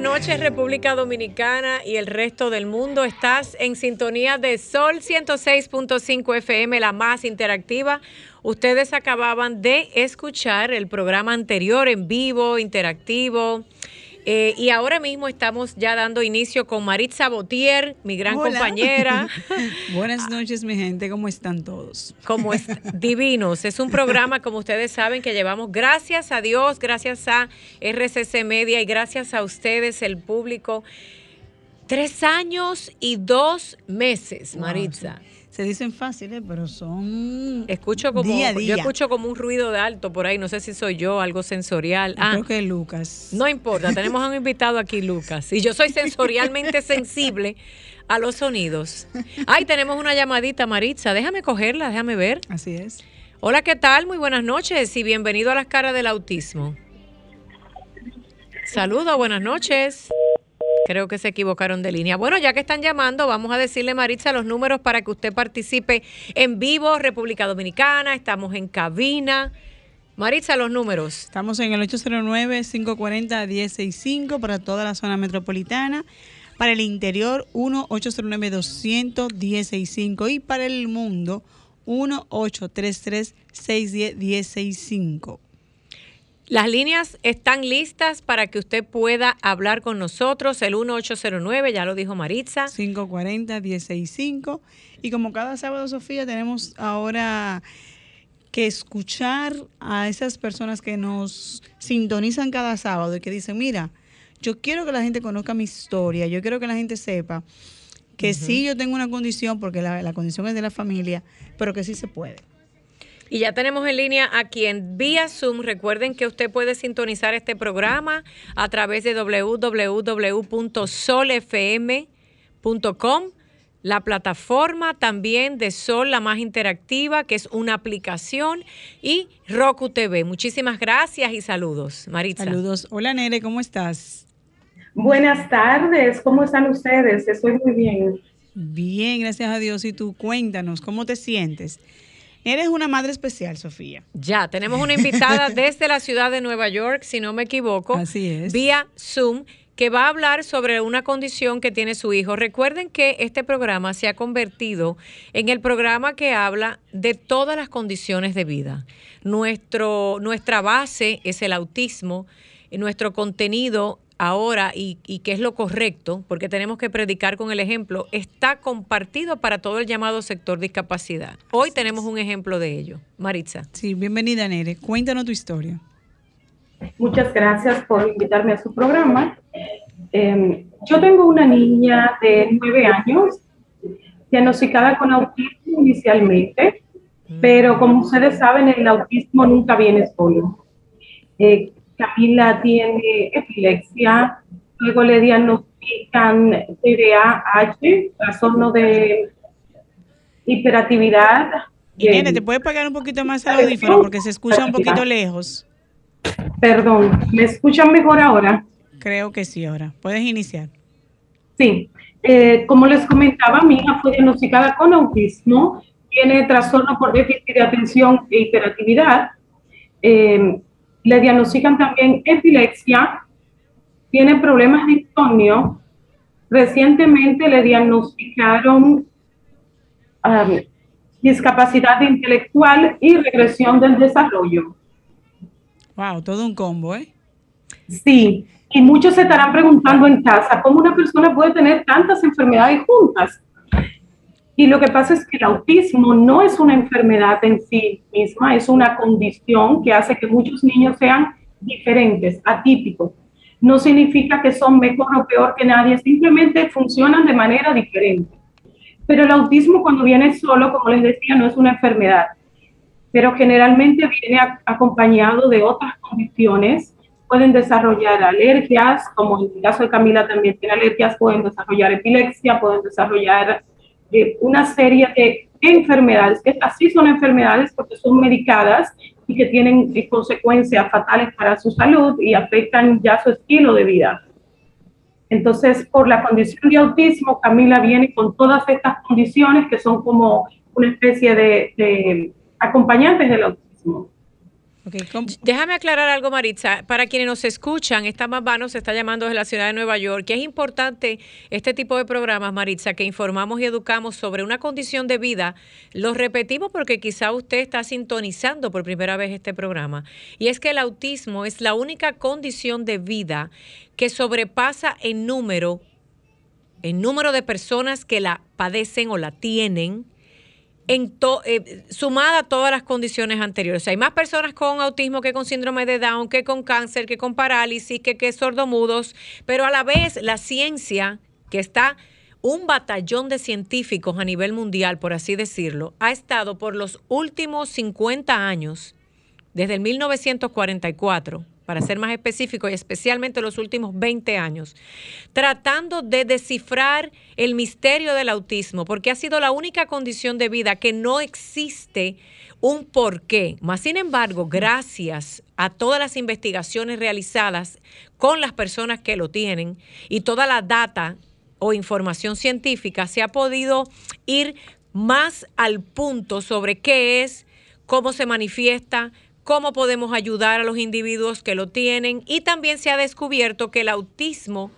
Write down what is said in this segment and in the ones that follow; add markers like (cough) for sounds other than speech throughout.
Noches República Dominicana y el resto del mundo. Estás en sintonía de Sol 106.5 FM, la más interactiva. Ustedes acababan de escuchar el programa anterior en vivo, interactivo eh, y ahora mismo estamos ya dando inicio con Maritza Botier, mi gran compañera. (laughs) Buenas noches, mi gente, ¿cómo están todos? Como es divinos. Es un programa, como ustedes saben, que llevamos gracias a Dios, gracias a RCC Media y gracias a ustedes, el público. Tres años y dos meses, Maritza se dicen fáciles, pero son escucho como yo escucho como un ruido de alto por ahí, no sé si soy yo, algo sensorial. ah, creo que es Lucas. No importa, tenemos a un invitado aquí, Lucas, y yo soy sensorialmente (laughs) sensible a los sonidos. Ay, tenemos una llamadita, Maritza, déjame cogerla, déjame ver. Así es. Hola, ¿qué tal? Muy buenas noches y bienvenido a las caras del autismo. Saludos, buenas noches. Creo que se equivocaron de línea. Bueno, ya que están llamando, vamos a decirle, Maritza, los números para que usted participe en vivo, República Dominicana, estamos en cabina. Maritza, los números. Estamos en el 809-540-1065 para toda la zona metropolitana. Para el interior, 1-809-200-1065. Y para el mundo, 1-833-610-1065. Las líneas están listas para que usted pueda hablar con nosotros. El 1809, ya lo dijo Maritza. 540-165. Y como cada sábado, Sofía, tenemos ahora que escuchar a esas personas que nos sintonizan cada sábado y que dicen, mira, yo quiero que la gente conozca mi historia, yo quiero que la gente sepa que sí yo tengo una condición, porque la, la condición es de la familia, pero que sí se puede. Y ya tenemos en línea a quien vía Zoom. Recuerden que usted puede sintonizar este programa a través de www.solfm.com. La plataforma también de Sol, la más interactiva, que es una aplicación, y Roku TV. Muchísimas gracias y saludos, Maritza. Saludos. Hola, Nere, ¿cómo estás? Buenas tardes, ¿cómo están ustedes? Estoy muy bien. Bien, gracias a Dios. Y tú, cuéntanos, ¿cómo te sientes? Eres una madre especial, Sofía. Ya, tenemos una invitada (laughs) desde la ciudad de Nueva York, si no me equivoco. Así es. Vía Zoom que va a hablar sobre una condición que tiene su hijo. Recuerden que este programa se ha convertido en el programa que habla de todas las condiciones de vida. Nuestro, nuestra base es el autismo, nuestro contenido ahora y, y qué es lo correcto, porque tenemos que predicar con el ejemplo, está compartido para todo el llamado sector discapacidad. Hoy tenemos un ejemplo de ello. Maritza. Sí, bienvenida, Nere. Cuéntanos tu historia. Muchas gracias por invitarme a su programa. Em, yo tengo una niña de nueve años, diagnosticada con autismo inicialmente, pero como ustedes saben, el autismo nunca viene solo. Eh, Camila tiene epilepsia, luego le diagnostican TDAH, trastorno de hiperactividad. Irene, ¿te puedes pagar un poquito más el audífono porque se escucha un poquito lejos? Perdón, ¿me escuchan mejor ahora? Creo que sí, ahora. Puedes iniciar. Sí, eh, como les comentaba, mi hija fue diagnosticada con autismo, tiene trastorno por déficit de atención e hiperactividad. Eh, le diagnostican también epilepsia, tiene problemas de insomnio. Recientemente le diagnosticaron um, discapacidad intelectual y regresión del desarrollo. Wow, todo un combo, ¿eh? Sí, y muchos se estarán preguntando en casa, ¿cómo una persona puede tener tantas enfermedades juntas? Y lo que pasa es que el autismo no es una enfermedad en sí misma, es una condición que hace que muchos niños sean diferentes, atípicos. No significa que son mejor o peor que nadie, simplemente funcionan de manera diferente. Pero el autismo cuando viene solo, como les decía, no es una enfermedad, pero generalmente viene acompañado de otras condiciones pueden desarrollar alergias, como en el caso de Camila también tiene alergias, pueden desarrollar epilepsia, pueden desarrollar eh, una serie de enfermedades, que estas sí son enfermedades porque son medicadas y que tienen eh, consecuencias fatales para su salud y afectan ya su estilo de vida. Entonces, por la condición de autismo, Camila viene con todas estas condiciones que son como una especie de, de acompañantes del autismo. Déjame aclarar algo, Maritza. Para quienes nos escuchan, esta mamá nos está llamando desde la ciudad de Nueva York, que es importante este tipo de programas, Maritza, que informamos y educamos sobre una condición de vida. Lo repetimos porque quizá usted está sintonizando por primera vez este programa. Y es que el autismo es la única condición de vida que sobrepasa en número, en número de personas que la padecen o la tienen en eh, sumada a todas las condiciones anteriores. hay más personas con autismo que con síndrome de Down, que con cáncer, que con parálisis, que, que sordomudos, pero a la vez la ciencia, que está un batallón de científicos a nivel mundial, por así decirlo, ha estado por los últimos 50 años, desde el 1944, para ser más específico, y especialmente los últimos 20 años, tratando de descifrar el misterio del autismo, porque ha sido la única condición de vida que no existe un porqué. Más sin embargo, gracias a todas las investigaciones realizadas con las personas que lo tienen y toda la data o información científica, se ha podido ir más al punto sobre qué es, cómo se manifiesta, cómo podemos ayudar a los individuos que lo tienen y también se ha descubierto que el autismo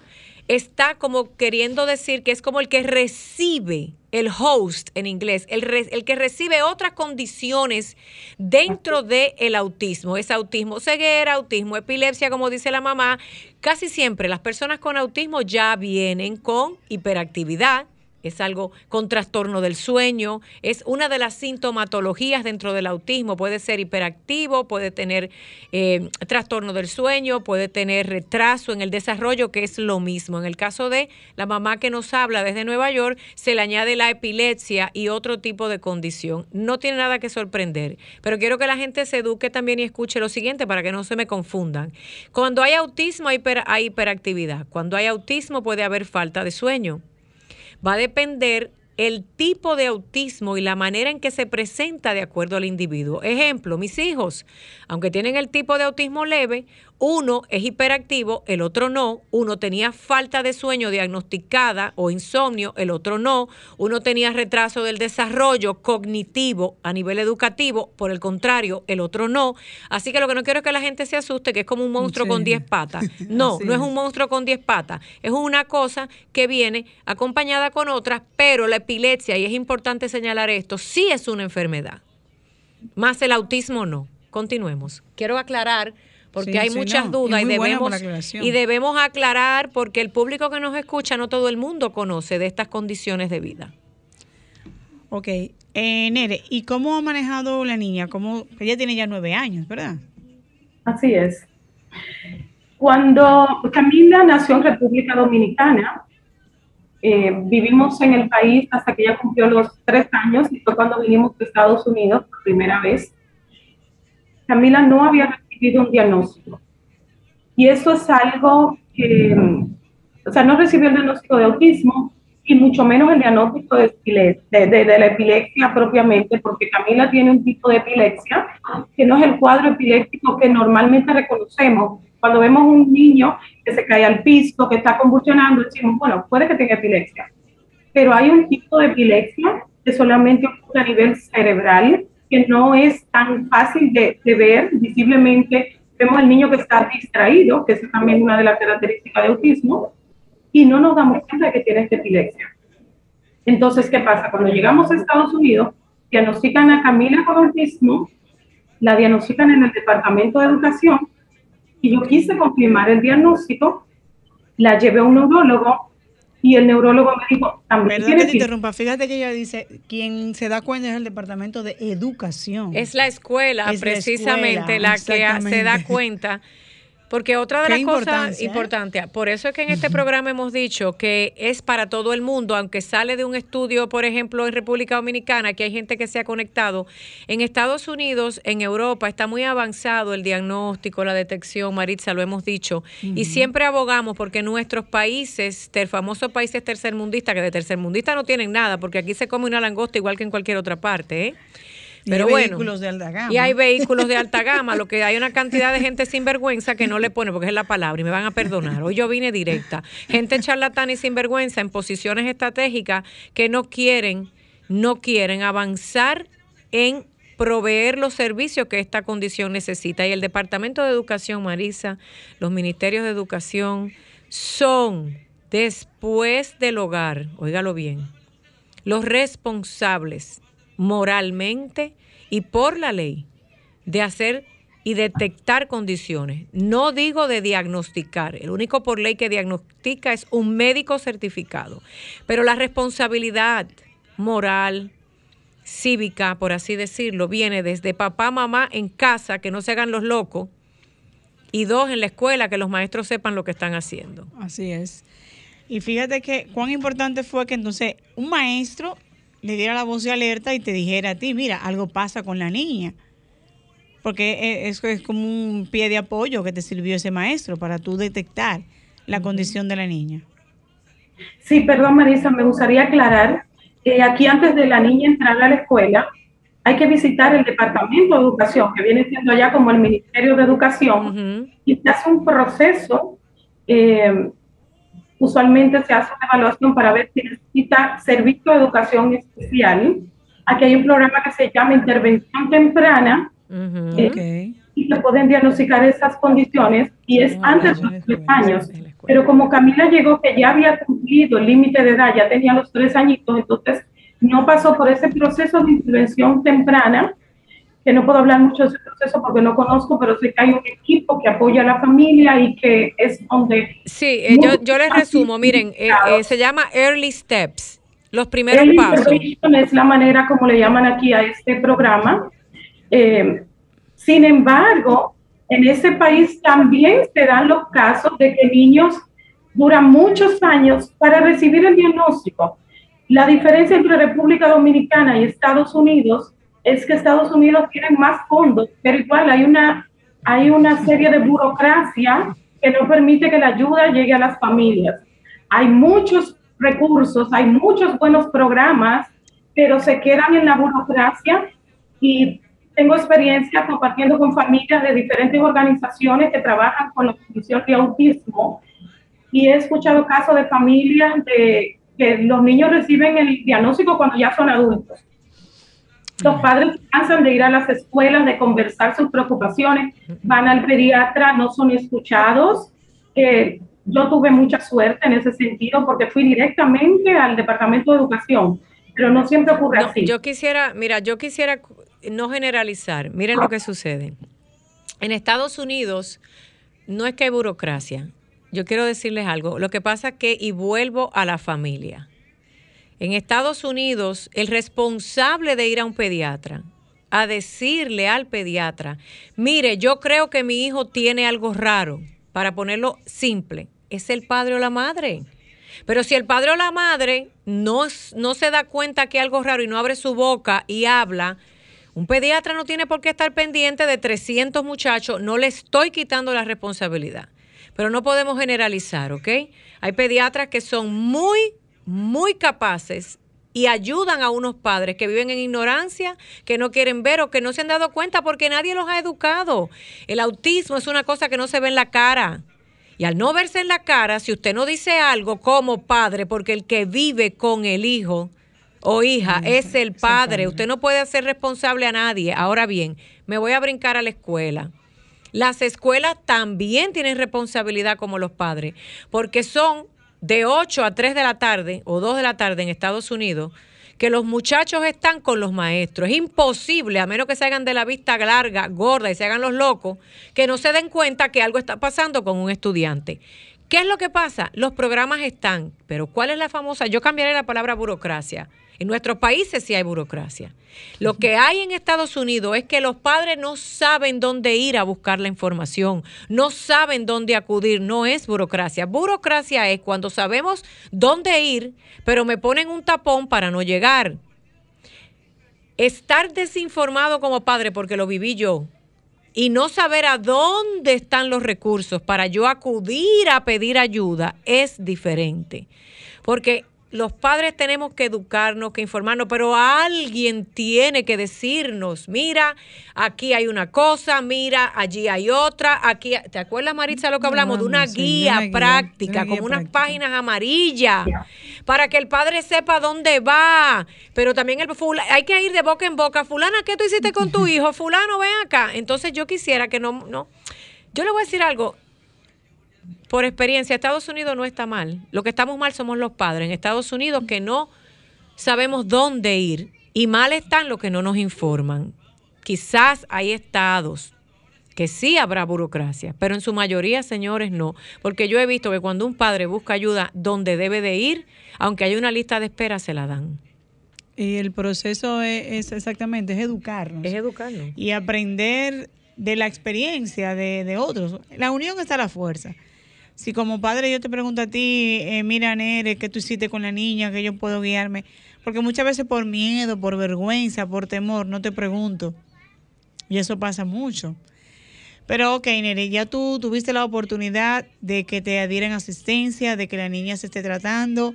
está como queriendo decir que es como el que recibe el host en inglés, el, el que recibe otras condiciones dentro del el autismo. Es autismo ceguera, autismo epilepsia, como dice la mamá. Casi siempre las personas con autismo ya vienen con hiperactividad, es algo con trastorno del sueño, es una de las sintomatologías dentro del autismo, puede ser hiperactivo, puede tener eh, trastorno del sueño, puede tener retraso en el desarrollo, que es lo mismo. En el caso de la mamá que nos habla desde Nueva York, se le añade la epilepsia y otro tipo de condición. No tiene nada que sorprender, pero quiero que la gente se eduque también y escuche lo siguiente para que no se me confundan. Cuando hay autismo hay hiperactividad, cuando hay autismo puede haber falta de sueño va a depender el tipo de autismo y la manera en que se presenta de acuerdo al individuo. Ejemplo, mis hijos, aunque tienen el tipo de autismo leve, uno es hiperactivo, el otro no. Uno tenía falta de sueño diagnosticada o insomnio, el otro no. Uno tenía retraso del desarrollo cognitivo a nivel educativo, por el contrario, el otro no. Así que lo que no quiero es que la gente se asuste, que es como un monstruo con 10 patas. (laughs) No, no es un monstruo con 10 patas. Es una cosa que viene acompañada con otras, pero la epilepsia, y es importante señalar esto, sí es una enfermedad. Más el autismo no. Continuemos. Quiero aclarar porque hay muchas dudas y debemos, y debemos aclarar porque el público que nos escucha no todo el mundo conoce de estas condiciones de vida. Ok, eh, Nere, ¿y cómo ha manejado la niña? ¿Cómo, ella tiene ya nueve años, ¿verdad? Así es. Cuando Camila nació en República Dominicana, eh, vivimos en el país hasta que ella cumplió los tres años y fue cuando vinimos de Estados Unidos por primera vez. Camila no había un diagnóstico. Y eso es algo que, o sea, no recibió el diagnóstico de autismo y mucho menos el diagnóstico de, de, de, la epilepsia propiamente, porque Camila tiene un tipo de epilepsia que no es el cuadro epiléptico que normalmente reconocemos. Cuando vemos un niño que se cae al piso, que está convulsionando, decimos, bueno, puede que tenga epilepsia. Pero hay un tipo de epilepsia que solamente ocurre a nivel cerebral que no es tan fácil de, ver visiblemente. Vemos al niño que está distraído, que es también una de las características de autismo, y no nos damos cuenta de que tiene epilepsia. Entonces, ¿qué pasa? Cuando llegamos a Estados Unidos, diagnostican a Camila con autismo, la diagnostican en el Departamento de Educación, y yo quise confirmar el diagnóstico, la llevé a un neurólogo, y el neurólogo me dijo, también Perdón que te interrumpa, fíjate que ella dice, quien se da cuenta es el departamento de educación. Es la escuela, precisamente, la, que se da cuenta. Porque otra de Qué las cosas ¿eh? importantes, por eso es que en este (laughs) programa hemos dicho que es para todo el mundo, aunque sale de un estudio, por ejemplo, en República Dominicana, que hay gente que se ha conectado. En Estados Unidos, en Europa, está muy avanzado el diagnóstico, la detección, Maritza, lo hemos dicho. Y siempre abogamos porque nuestros países, ter- famosos países tercermundistas, que de tercermundistas no tienen nada, porque aquí se come una langosta igual que en cualquier otra parte, ¿eh? Y Pero hay bueno. vehículos de alta gama. Y hay vehículos de alta gama, lo que hay una cantidad de gente sinvergüenza que no le pone, porque es la palabra, y me van a perdonar. Hoy yo vine directa. Gente charlatana y sinvergüenza en posiciones estratégicas que no quieren, no quieren avanzar en proveer los servicios que esta condición necesita. Y el Departamento de Educación, Marisa, los ministerios de educación son, después del hogar, óigalo bien, los responsables moralmente y por la ley de hacer y detectar condiciones. No digo de diagnosticar, el único por ley que diagnostica es un médico certificado, pero la responsabilidad moral, cívica, por así decirlo, viene desde papá, mamá en casa, que no se hagan los locos, y dos, en la escuela, que los maestros sepan lo que están haciendo. Así es. Y fíjate que cuán importante fue que entonces un maestro le diera la voz de alerta y te dijera a ti, mira, algo pasa con la niña. Porque e- eso es como un pie de apoyo que te sirvió ese maestro para tú detectar la condición de la niña. Sí, perdón Marisa, me gustaría aclarar que aquí antes de la niña entrar a la escuela hay que visitar el Departamento de Educación, que viene siendo ya como el Ministerio de Educación, y se hace un proceso, eh, usualmente se hace una evaluación para ver si necesita servicio de educación especial. Aquí hay un programa que se llama Intervención Temprana, Ujú. Eh, Ok. y se pueden diagnosticar esas condiciones y es Ah, antes ya de los tres años. Pero como Camila llegó que ya había cumplido el límite de edad, ya tenía los tres añitos, entonces no pasó por ese proceso de intervención temprana, que no puedo hablar mucho de ese proceso porque no conozco, pero sé que hay un equipo que apoya a la familia y que es donde Sí, eh, yo, yo les resumo, miren, eh, eh, se llama Early Steps, los primeros Early pasos. es la manera como le llaman aquí a este programa. Eh, sin embargo, en ese país también se dan los casos de que niños duran muchos años para recibir el diagnóstico. La diferencia entre República Dominicana y Estados Unidos es que Estados Unidos tiene más fondos, pero igual hay una, hay una serie de burocracia que no permite que la ayuda llegue a las familias. Hay muchos recursos, hay muchos buenos programas, pero se quedan en la burocracia y tengo experiencia compartiendo con familias de diferentes organizaciones que trabajan con la condición de autismo y he escuchado casos de familias de que los niños reciben el diagnóstico cuando ya son adultos. Los padres cansan de ir a las escuelas, de conversar sus preocupaciones, van al pediatra, no son escuchados. Eh, yo tuve mucha suerte en ese sentido porque fui directamente al Departamento de Educación, pero no siempre ocurre No, así. yo quisiera, mira, yo quisiera no generalizar. Miren lo que sucede. En Estados Unidos no es que hay burocracia. Yo quiero decirles algo. Lo que pasa es que, y vuelvo a la familia. En Estados Unidos, el responsable de ir a un pediatra, a decirle al pediatra, mire, yo creo que mi hijo tiene algo raro, para ponerlo simple, es el padre o la madre. Pero si el padre o la madre no, no se da cuenta que hay algo raro y no abre su boca y habla, un pediatra no tiene por qué estar pendiente de 300 muchachos, no le estoy quitando la responsabilidad. Pero no podemos generalizar, ¿ok? Hay pediatras que son muy, muy capaces y ayudan a unos padres que viven en ignorancia, que no quieren ver o que no se han dado cuenta porque nadie los ha educado. El autismo es una cosa que no se ve en la cara. Y al no verse en la cara, si usted no dice algo como padre, porque el que vive con el hijo o hija es el padre, usted no puede hacer responsable a nadie. Ahora bien, me voy a brincar a la escuela. Las escuelas también tienen responsabilidad como los padres, porque son de 8 a 3 de la tarde o 2 de la tarde en Estados Unidos que los muchachos están con los maestros. Es imposible, a menos que se hagan de la vista larga, gorda y se hagan los locos, que no se den cuenta que algo está pasando con un estudiante. ¿Qué es lo que pasa? Los programas están, pero ¿cuál es la famosa? Yo cambiaré la palabra burocracia. En nuestros países sí hay burocracia. Lo que hay en Estados Unidos es que los padres no saben dónde ir a buscar la información, no saben dónde acudir, no es burocracia. Burocracia es cuando sabemos dónde ir, pero me ponen un tapón para no llegar. Estar desinformado como padre, porque lo viví yo, y no saber a dónde están los recursos para yo acudir a pedir ayuda es diferente. Porque los padres tenemos que educarnos, que informarnos, pero alguien tiene que decirnos, mira, aquí hay una cosa, mira, allí hay otra, aquí, ¿te acuerdas Maritza lo que hablamos? de una guía práctica, como unas páginas amarillas, para que el padre sepa dónde va, pero también el, hay que ir de boca en boca, fulana, ¿qué tú hiciste con tu (laughs) hijo? Fulano, ven acá. Entonces yo quisiera que no, no, yo le voy a decir algo, por experiencia, Estados Unidos no está mal. Lo que estamos mal somos los padres en Estados Unidos que no sabemos dónde ir y mal están los que no nos informan. Quizás hay estados que sí habrá burocracia, pero en su mayoría, señores, no. Porque yo he visto que cuando un padre busca ayuda donde debe de ir, aunque haya una lista de espera, se la dan. Y el proceso es, exactamente, es educarnos. Es educarnos. Y aprender de la experiencia de, de otros. La unión está a la fuerza. Si como padre yo te pregunto a ti, eh, mira, Nere, ¿qué tú hiciste con la niña? Que yo puedo guiarme. Porque muchas veces por miedo, por vergüenza, por temor, no te pregunto. Y eso pasa mucho. Pero ok, Nere, ya tú tuviste la oportunidad de que te adhieran asistencia, de que la niña se esté tratando.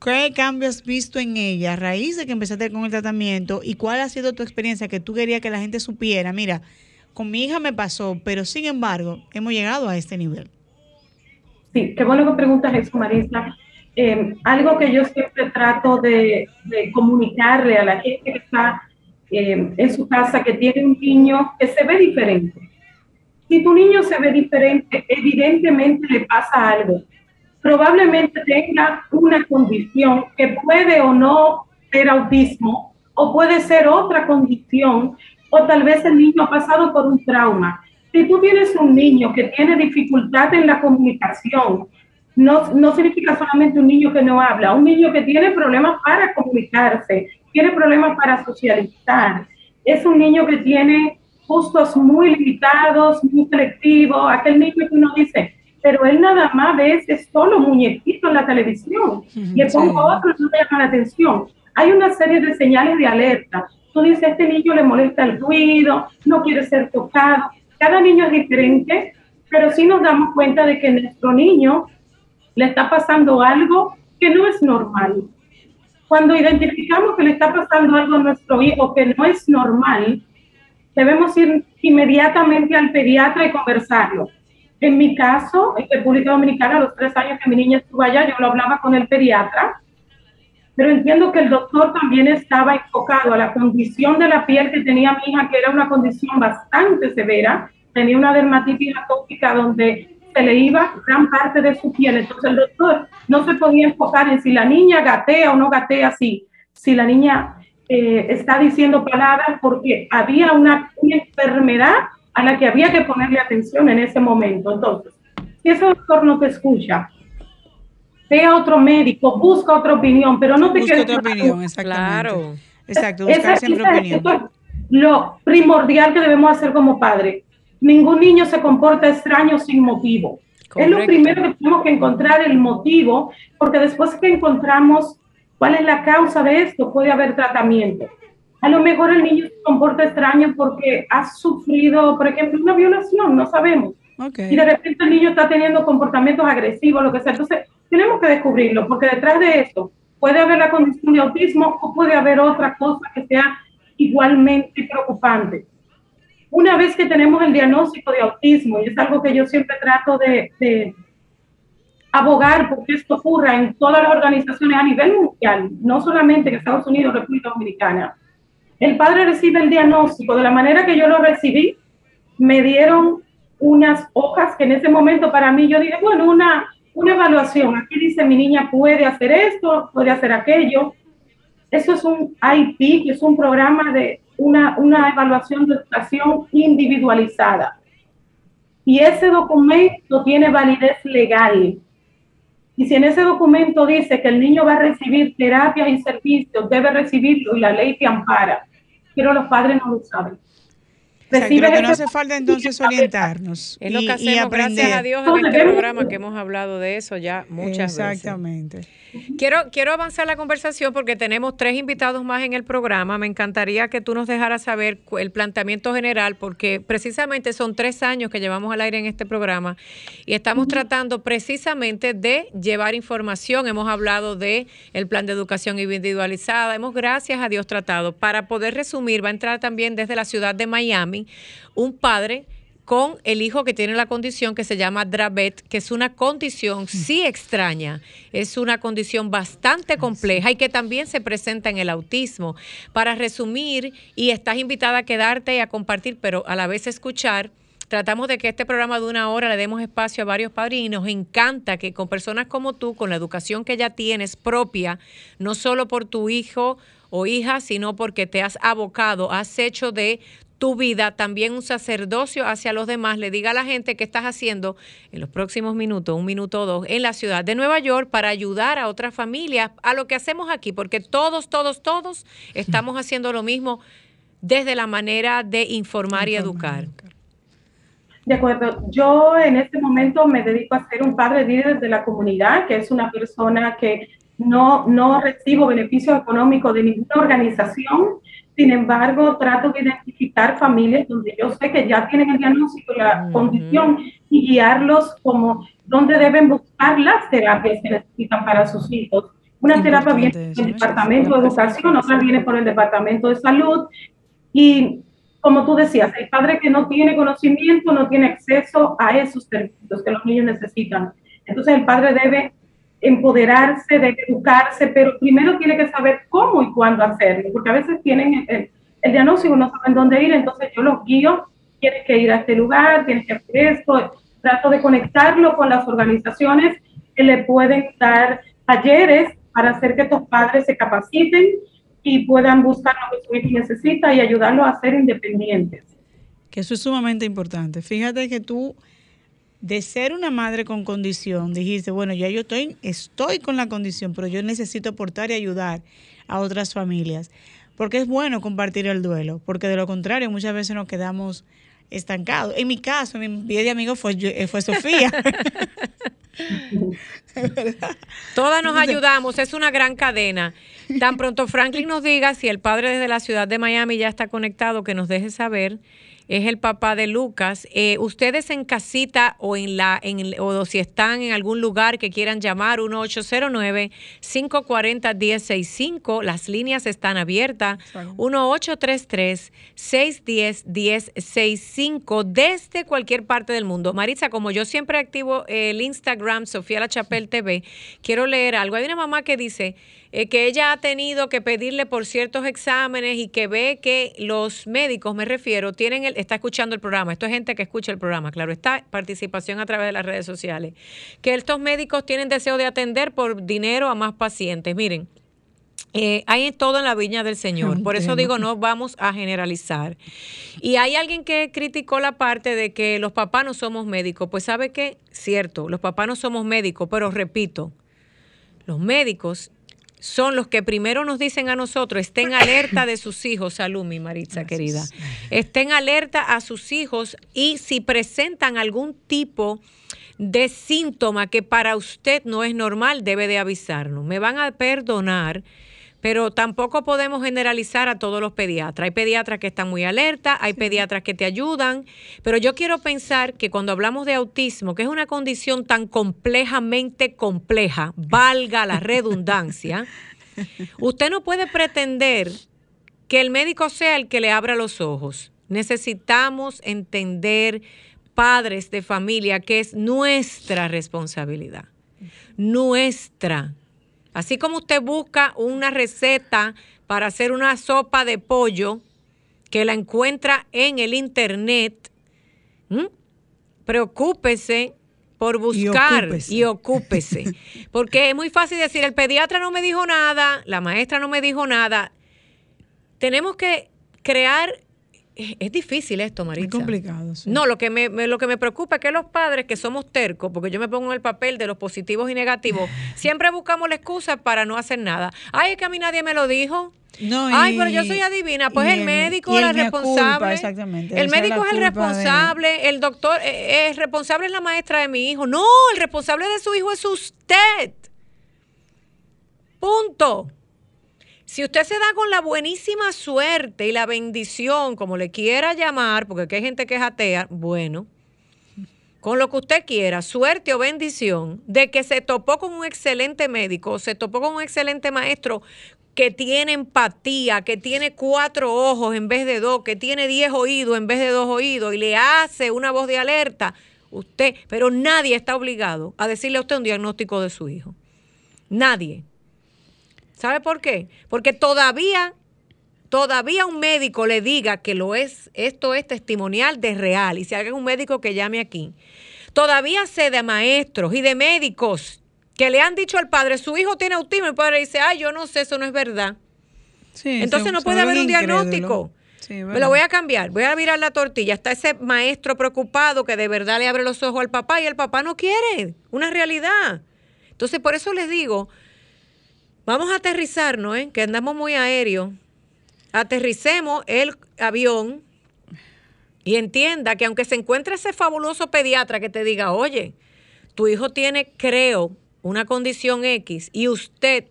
¿Qué cambios has visto en ella a raíz de que empezaste con el tratamiento? ¿Y cuál ha sido tu experiencia que tú querías que la gente supiera? Mira, con mi hija me pasó, pero sin embargo, hemos llegado a este nivel. Sí, qué bueno que preguntas eso, Marisa. Eh, algo que yo siempre trato de, comunicarle a la gente que está eh, en su casa, que tiene un niño que se ve diferente. Si tu niño se ve diferente, evidentemente le pasa algo. Probablemente tenga una condición que puede o no ser autismo, o puede ser otra condición, o tal vez el niño ha pasado por un trauma. Si tú tienes un niño que tiene dificultad en la comunicación, no, no significa solamente un niño que no habla, un niño que tiene problemas para comunicarse, tiene problemas para socializar, es un niño que tiene gustos muy limitados, muy selectivos, aquel niño que uno dice, pero él nada más ve ese solo muñequito en la televisión, y le pongo otro y no me llama la atención. Hay una serie de señales de alerta. Tú dices, a este niño le molesta el ruido, no quiere ser tocado, cada niño es diferente, pero sí nos damos cuenta de que nuestro niño le está pasando algo que no es normal. Cuando identificamos que le está pasando algo a nuestro hijo que no es normal, debemos ir inmediatamente al pediatra y conversarlo. En mi caso, en República Dominicana, a los tres años que mi niña estuvo allá, yo lo hablaba con el pediatra, pero entiendo que el doctor también estaba enfocado a la condición de la piel que tenía mi hija, que era una condición bastante severa, tenía una dermatitis atópica donde se le iba gran parte de su piel. Entonces el doctor no se podía enfocar en si la niña gatea o no gatea así, si la niña eh, está diciendo palabras, porque había una, enfermedad a la que había que ponerle atención en ese momento. Entonces, si ese doctor no te escucha, ve a otro médico, busca otra opinión, pero no te busca otra opinión, exactamente. Claro. Exacto, buscar siempre opinión. lo primordial que debemos hacer como padres ningún niño se comporta extraño sin motivo. Es lo primero que tenemos que encontrar el motivo, porque después que encontramos cuál es la causa de esto, puede haber tratamiento. A lo mejor el niño se comporta extraño porque ha sufrido, por ejemplo, una violación, no sabemos. Y de repente el niño está teniendo comportamientos agresivos, lo que sea. Entonces, tenemos que descubrirlo, porque detrás de eso puede haber la condición de autismo o puede haber otra cosa que sea igualmente preocupante una vez que tenemos el diagnóstico de autismo, y es algo que yo siempre trato de, abogar porque esto ocurra en todas las organizaciones a nivel mundial, no solamente en Estados Unidos, República Dominicana. El padre recibe el diagnóstico de la manera que yo lo recibí, me dieron unas hojas que en ese momento para mí yo dije, bueno, una, una evaluación. Aquí dice mi niña puede hacer esto, puede hacer aquello. Eso es un IP, que es un programa de una, una evaluación de educación individualizada. Y ese documento tiene validez legal. Y si en ese documento dice que el niño va a recibir terapias y servicios, debe recibirlo y la ley te ampara, pero los padres no lo saben. Creo que no hace falta entonces orientarnos. Es lo y- que y hacemos, gracias a Dios, en este programa que hemos hablado de eso ya muchas veces. Exactamente. Quiero, quiero avanzar la conversación porque tenemos tres invitados más en el programa. Me encantaría que tú nos dejaras saber el planteamiento general porque precisamente son tres años que llevamos al aire en este programa y estamos tratando precisamente de llevar información. Hemos hablado de el plan de educación individualizada. Hemos, gracias a Dios, tratado. Para poder resumir, va a entrar también desde la ciudad de Miami un padre con el hijo que tiene la condición que se llama Dravet, que es una condición sí extraña, es una condición bastante compleja y que también se presenta en el autismo. Para resumir, y estás invitada a quedarte y a compartir, pero a la vez escuchar. Tratamos de que este programa de una hora le demos espacio a varios padres y nos encanta que con personas como tú, con la educación que ya tienes propia, no solo por tu hijo o hija, sino porque te has abocado, has hecho de tu vida también un sacerdocio hacia los demás, le diga a la gente qué estás haciendo en los próximos minutos, un minuto o dos, en la ciudad de Nueva York para ayudar a otras familias a lo que hacemos aquí, porque todos, todos, todos (laughs) estamos haciendo lo mismo desde la manera de informar y educar. De acuerdo. Yo en este momento me dedico a ser un padre líder de la comunidad, que es una persona que no, no recibo beneficios económicos de ninguna organización. Sin embargo, trato de identificar familias donde yo sé que ya tienen el diagnóstico, la condición y guiarlos como donde deben buscar las terapias que necesitan para sus hijos. Una terapia viene por el Departamento de Educación, otra viene por el Departamento de Salud y como tú decías, el padre que no tiene conocimiento no tiene acceso a esos servicios que los niños necesitan. Entonces el padre debe empoderarse, debe educarse, pero primero tiene que saber cómo y cuándo hacerlo, porque a veces tienen el, el diagnóstico, no saben dónde ir, entonces yo los guío, tienes que ir a este lugar, tienes que hacer esto, trato de conectarlo con las organizaciones que le pueden dar talleres para hacer que estos padres se capaciten y puedan buscar lo que su hijo necesita y ayudarlo a ser independientes. Que eso es sumamente importante. Fíjate que tú, de ser una madre con condición, dijiste, bueno, ya yo estoy, estoy con la condición, pero yo necesito aportar y ayudar a otras familias. Porque es bueno compartir el duelo, porque de lo contrario muchas veces nos quedamos estancados. En mi caso, mi vida de amigo fue, yo- eh, fue Sofía. (laughs) (laughs) Todas nos ayudamos, es una gran cadena. Tan pronto Franklin nos diga si el padre desde la ciudad de Miami ya está conectado, que nos deje saber. Es el papá de Lucas. Eh, ustedes en casita o en la en o si están en algún lugar que quieran llamar 1809 540 1065, las líneas están abiertas. 1833 610 1065 desde cualquier parte del mundo. Maritza, como yo siempre activo el Instagram Sofía La Chapelle TV, quiero leer algo. Hay una mamá que dice eh, que ella ha tenido que pedirle por ciertos exámenes y que ve que los médicos, me refiero, tienen el, está escuchando el programa. Esto es gente que escucha el programa, claro, está participación a través de las redes sociales. Que estos médicos tienen deseo de atender por dinero a más pacientes. Miren, eh, hay todo en la viña del Señor. (laughs) Por eso digo, no vamos a generalizar. Y hay alguien que criticó la parte de que los papás no somos médicos. Pues sabe qué, cierto, los papás no somos médicos, pero repito, los médicos son los que primero nos dicen a nosotros, estén alerta de sus hijos, salud mi Maritza querida, estén alerta a sus hijos y si presentan algún tipo de síntoma que para usted no es normal, debe de avisarnos. Me van a perdonar, pero tampoco podemos generalizar a todos los pediatras. Hay pediatras que están muy alerta, hay pediatras que te ayudan, pero yo quiero pensar que cuando hablamos de autismo, que es una condición tan complejamente compleja, valga la redundancia, (laughs) usted no puede pretender que el médico sea el que le abra los ojos. Necesitamos entender, padres de familia, que es nuestra responsabilidad. Nuestra. Así como usted busca una receta para hacer una sopa de pollo que la encuentra en el internet, ¿m? preocúpese por buscar ocúpese. y ocúpese. (laughs) Porque es muy fácil decir, el pediatra no me dijo nada, la maestra no me dijo nada. Tenemos que crear es, difícil esto, Maritza. Es complicado. Sí. No, lo que me, lo que me preocupa es que los padres que somos tercos, porque yo me pongo en el papel de los positivos y negativos, (laughs) siempre buscamos la excusa para no hacer nada. Ay, es que a mí nadie me lo dijo. No, Ay, pero yo soy adivina. Pues el, médico es el responsable. exactamente. El médico es el responsable. El doctor, eh, el responsable es la maestra de mi hijo. No, el responsable de su hijo es usted. Punto. Si usted se da con la buenísima suerte y la bendición, como le quiera llamar, porque aquí hay gente que es atea, bueno, con lo que usted quiera, suerte o bendición, de que se topó con un excelente médico, se topó con un excelente maestro que tiene empatía, que tiene cuatro ojos en vez de dos, que tiene diez oídos en vez de dos oídos y le hace una voz de alerta, usted, pero nadie está obligado a decirle a usted un diagnóstico de su hijo. Nadie. ¿Sabe por qué? Porque todavía, todavía un médico le diga que lo es, esto es testimonial de real, y si hay un médico que llame aquí, todavía sé de maestros y de médicos que le han dicho al padre, su hijo tiene autismo, y el padre dice, ay, yo no sé, eso no es verdad. Entonces no puede haber un diagnóstico. Me lo voy a cambiar, voy a virar la tortilla. Está ese maestro preocupado que de verdad le abre los ojos al papá y el papá no quiere, una realidad. Entonces, por eso les digo, Vamos a aterrizarnos, ¿eh? que andamos muy aéreo. Aterricemos el avión y entienda que aunque se encuentre ese fabuloso pediatra que te diga, oye, tu hijo tiene, creo, una condición X y usted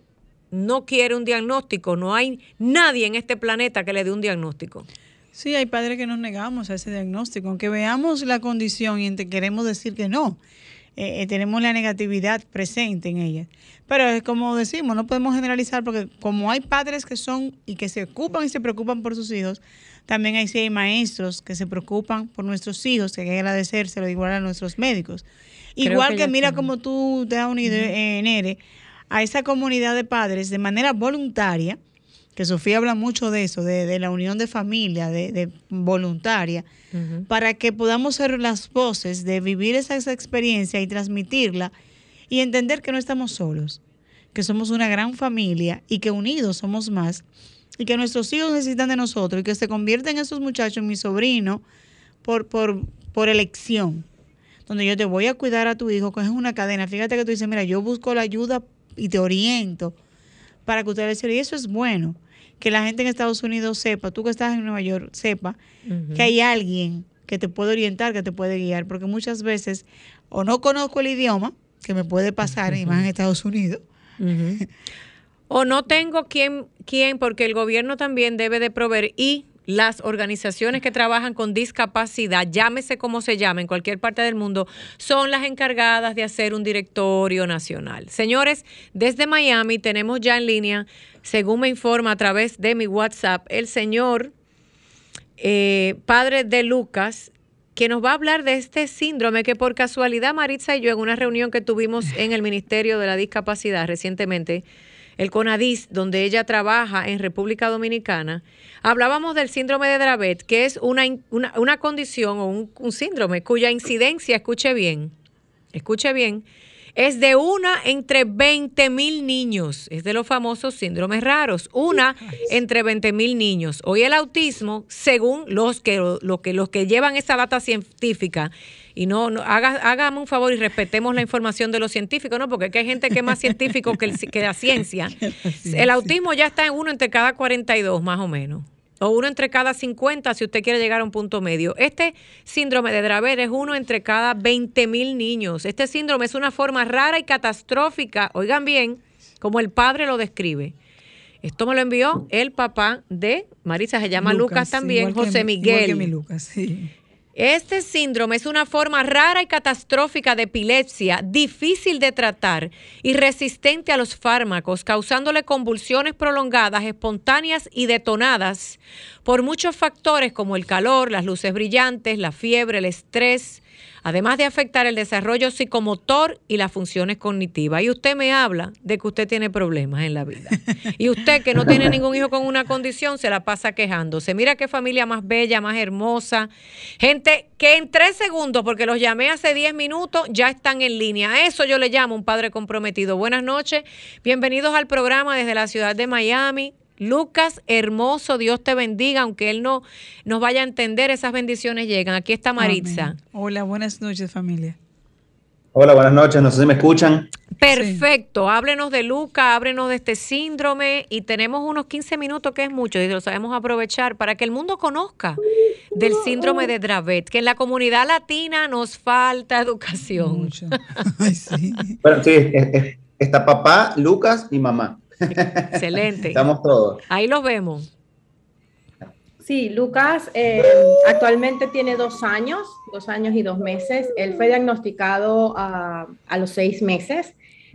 no quiere un diagnóstico, no hay nadie en este planeta que le dé un diagnóstico. Sí, hay padres que nos negamos a ese diagnóstico, aunque veamos la condición y queremos decir que no. Eh, eh, tenemos la negatividad presente en ella. Pero es como decimos, no podemos generalizar porque como hay padres que son y que se ocupan y se preocupan por sus hijos, también hay, sí hay maestros que se preocupan por nuestros hijos, que hay que agradecérselo igual a nuestros médicos. igual que, mira como tú te has unido, en Nere, a esa comunidad de padres de manera voluntaria, que Sofía habla mucho de eso, de, la unión de familia, de, voluntaria, para que podamos ser las voces de vivir esa, experiencia y transmitirla y entender que no estamos solos, que somos una gran familia y que unidos somos más y que nuestros hijos necesitan de nosotros y que se convierten esos muchachos en mi sobrino por, por, por elección, donde yo te voy a cuidar a tu hijo, coges una cadena, fíjate que tú dices, mira, yo busco la ayuda y te oriento para que ustedes y eso es bueno que la gente en Estados Unidos sepa, tú que estás en Nueva York, sepa que hay alguien que te puede orientar, que te puede guiar, porque muchas veces o no conozco el idioma, que me puede pasar, y más en Estados Unidos. o no tengo quién, quién, porque el gobierno también debe de proveer y las organizaciones que trabajan con discapacidad, llámese como se llame en cualquier parte del mundo, son las encargadas de hacer un directorio nacional. Señores, desde Miami tenemos ya en línea según me informa a través de mi WhatsApp, el señor eh, padre de Lucas, que nos va a hablar de este síndrome que por casualidad Maritza y yo en una reunión que tuvimos en el Ministerio de la Discapacidad recientemente, el CONADIS, donde ella trabaja en República Dominicana, hablábamos del síndrome de Dravet, que es una, una, condición o un, un síndrome cuya incidencia, escuche bien, escuche bien, es de una entre 20 mil niños. Es de los famosos síndromes raros. Una (laughs) entre 20 mil niños. Hoy el autismo, según los que, lo que, los que llevan esa data científica, y no, no hágame un favor y respetemos la información de los científicos, ¿no? Porque hay gente que es más científico que, que la ciencia. (laughs) El autismo ya está en uno entre cada 42, más o menos o uno entre cada 50 si usted quiere llegar a un punto medio. Este síndrome de Dravet es uno entre cada 20 mil niños. Este síndrome es una forma rara y catastrófica, oigan bien, como el padre lo describe. Esto me lo envió el papá de Marisa, se llama Lucas, también, José Miguel. Igual que Lucas, sí. Este síndrome es una forma rara y catastrófica de epilepsia, difícil de tratar y resistente a los fármacos, causándole convulsiones prolongadas, espontáneas y detonadas por muchos factores como el calor, las luces brillantes, la fiebre, el estrés, además de afectar el desarrollo psicomotor y las funciones cognitivas. Y usted me habla de que usted tiene problemas en la vida. (laughs) Y usted que no tiene ningún hijo con una condición se la pasa quejándose. Mira qué familia más bella, más hermosa. Gente que en tres segundos, porque los llamé hace diez minutos, ya están en línea. A eso yo le llamo un padre comprometido. Buenas noches, bienvenidos al programa desde la ciudad de Miami. Lucas, hermoso, Dios te bendiga, aunque él no nos vaya a entender, esas bendiciones llegan. Aquí está Maritza. Hola, buenas noches familia. Hola, buenas noches, no sé si me escuchan. Perfecto, háblenos de Luca, háblenos de este síndrome y tenemos unos 15 minutos que es mucho y lo sabemos aprovechar para que el mundo conozca del síndrome de Dravet, que en la comunidad latina nos falta educación. Mucho. (laughs) sí. Bueno, sí, está papá, Lucas y mamá. Excelente. Estamos todos. Ahí los vemos. Sí, Lucas eh, actualmente tiene dos años, dos años y dos meses. Él fue diagnosticado a, los seis meses,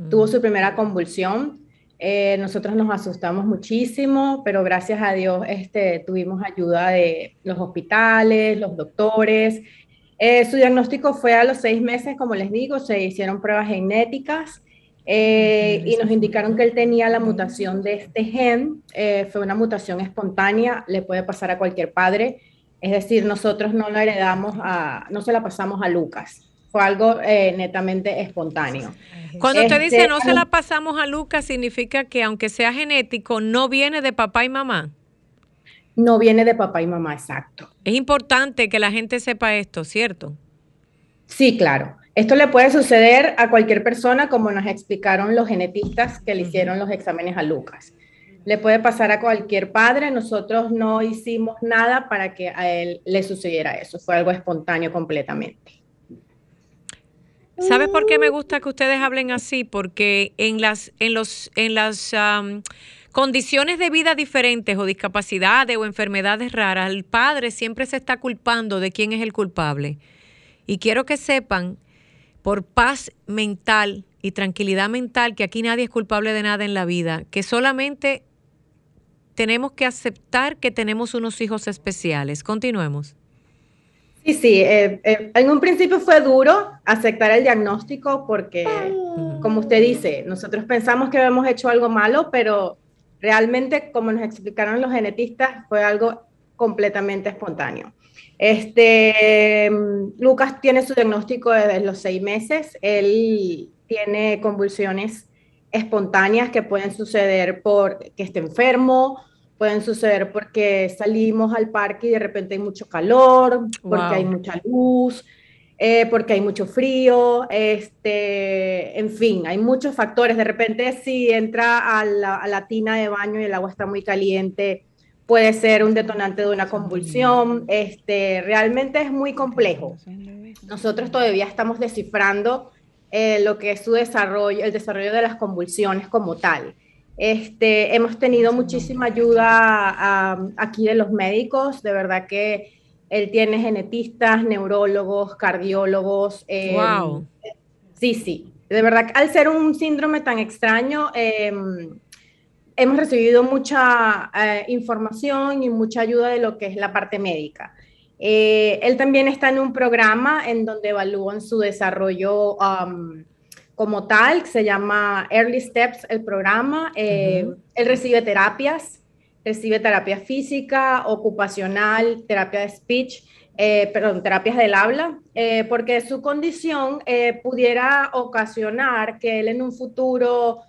tuvo su primera convulsión. Eh, nosotros nos asustamos muchísimo, pero gracias a Dios este, tuvimos ayuda de los hospitales, los doctores. Eh, su diagnóstico fue a los seis meses, como les digo, se hicieron pruebas genéticas eh, y nos indicaron que él tenía la mutación de este gen, eh, fue una mutación espontánea, le puede pasar a cualquier padre, es decir, nosotros no la heredamos, a, no se la pasamos a Lucas, fue algo eh, netamente espontáneo. Cuando usted dice este, no se la pasamos a Lucas, significa que aunque sea genético, no viene de papá y mamá. No viene de papá y mamá, exacto. Es importante que la gente sepa esto, ¿cierto? Sí, claro. Esto le puede suceder a cualquier persona, como nos explicaron los genetistas que le hicieron los exámenes a Lucas. Le puede pasar a cualquier padre. Nosotros no hicimos nada para que a él le sucediera eso. Fue algo espontáneo completamente. ¿Sabes por qué me gusta que ustedes hablen así? Porque en las, en los, en las condiciones de vida diferentes o discapacidades o enfermedades raras, el padre siempre se está culpando de quién es el culpable. Y quiero que sepan por paz mental y tranquilidad mental, que aquí nadie es culpable de nada en la vida, que solamente tenemos que aceptar que tenemos unos hijos especiales. Continuemos. Sí, sí, eh, eh, en un principio fue duro aceptar el diagnóstico porque, como usted dice, nosotros pensamos que habíamos hecho algo malo, pero realmente, como nos explicaron los genetistas, fue algo completamente espontáneo. Este, Lucas tiene su diagnóstico desde los seis meses. Él tiene convulsiones espontáneas que pueden suceder por que esté enfermo, pueden suceder porque salimos al parque y de repente hay mucho calor, porque hay mucha luz, eh, porque hay mucho frío, este, en fin, hay muchos factores. De repente si entra a la, a la tina de baño y el agua está muy caliente, puede ser un detonante de una convulsión. Este, realmente es muy complejo. Nosotros todavía estamos descifrando eh, lo que es su desarrollo, el desarrollo de las convulsiones como tal. Este, hemos tenido muchísima ayuda aquí de los médicos, de verdad que él tiene genetistas, neurólogos, cardiólogos. wow. Em, sí, sí. De verdad, al ser un síndrome tan extraño, eh, hemos recibido mucha eh, información y mucha ayuda de lo que es la parte médica. Eh, él también está en un programa en donde evalúan su desarrollo um, como tal, que se llama Early Steps, el programa. Eh, él recibe terapias, recibe terapia física, ocupacional, terapia de speech, perdón, terapias del habla, porque su condición pudiera ocasionar que él en un futuro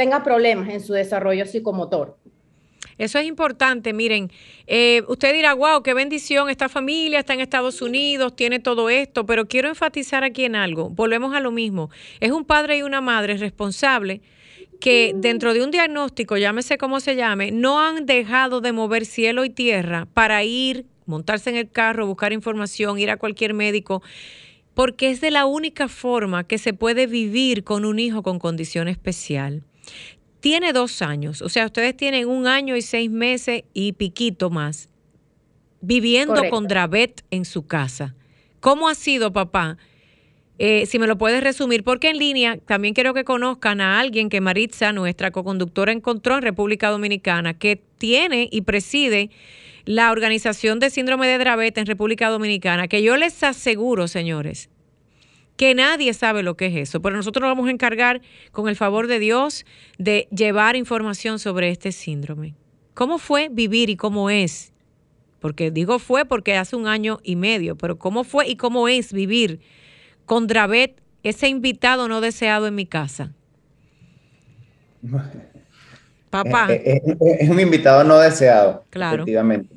tenga problemas en su desarrollo psicomotor. Eso es importante, miren, eh, usted dirá, wow, qué bendición, esta familia está en Estados Unidos, tiene todo esto, pero quiero enfatizar aquí en algo, volvemos a lo mismo, es un padre y una madre responsable que dentro de un diagnóstico, llámese como se llame, no han dejado de mover cielo y tierra para ir, montarse en el carro, buscar información, ir a cualquier médico, porque es de la única forma que se puede vivir con un hijo con condición especial tiene dos años, o sea, ustedes tienen un año y seis meses y piquito más viviendo con Dravet en su casa. ¿Cómo ha sido, papá? Eh, si me lo puedes resumir, porque en línea también quiero que conozcan a alguien que Maritza, nuestra coconductora, encontró en República Dominicana, que tiene y preside la organización de síndrome de Dravet en República Dominicana, que yo les aseguro, señores, que nadie sabe lo que es eso, pero nosotros nos vamos a encargar, con el favor de Dios, de llevar información sobre este síndrome. ¿Cómo fue vivir y cómo es? Porque digo fue porque hace un año y medio, pero ¿cómo fue y cómo es vivir con Dravet, ese invitado no deseado en mi casa? (laughs) Papá. Es, un invitado no deseado. Claro. Efectivamente.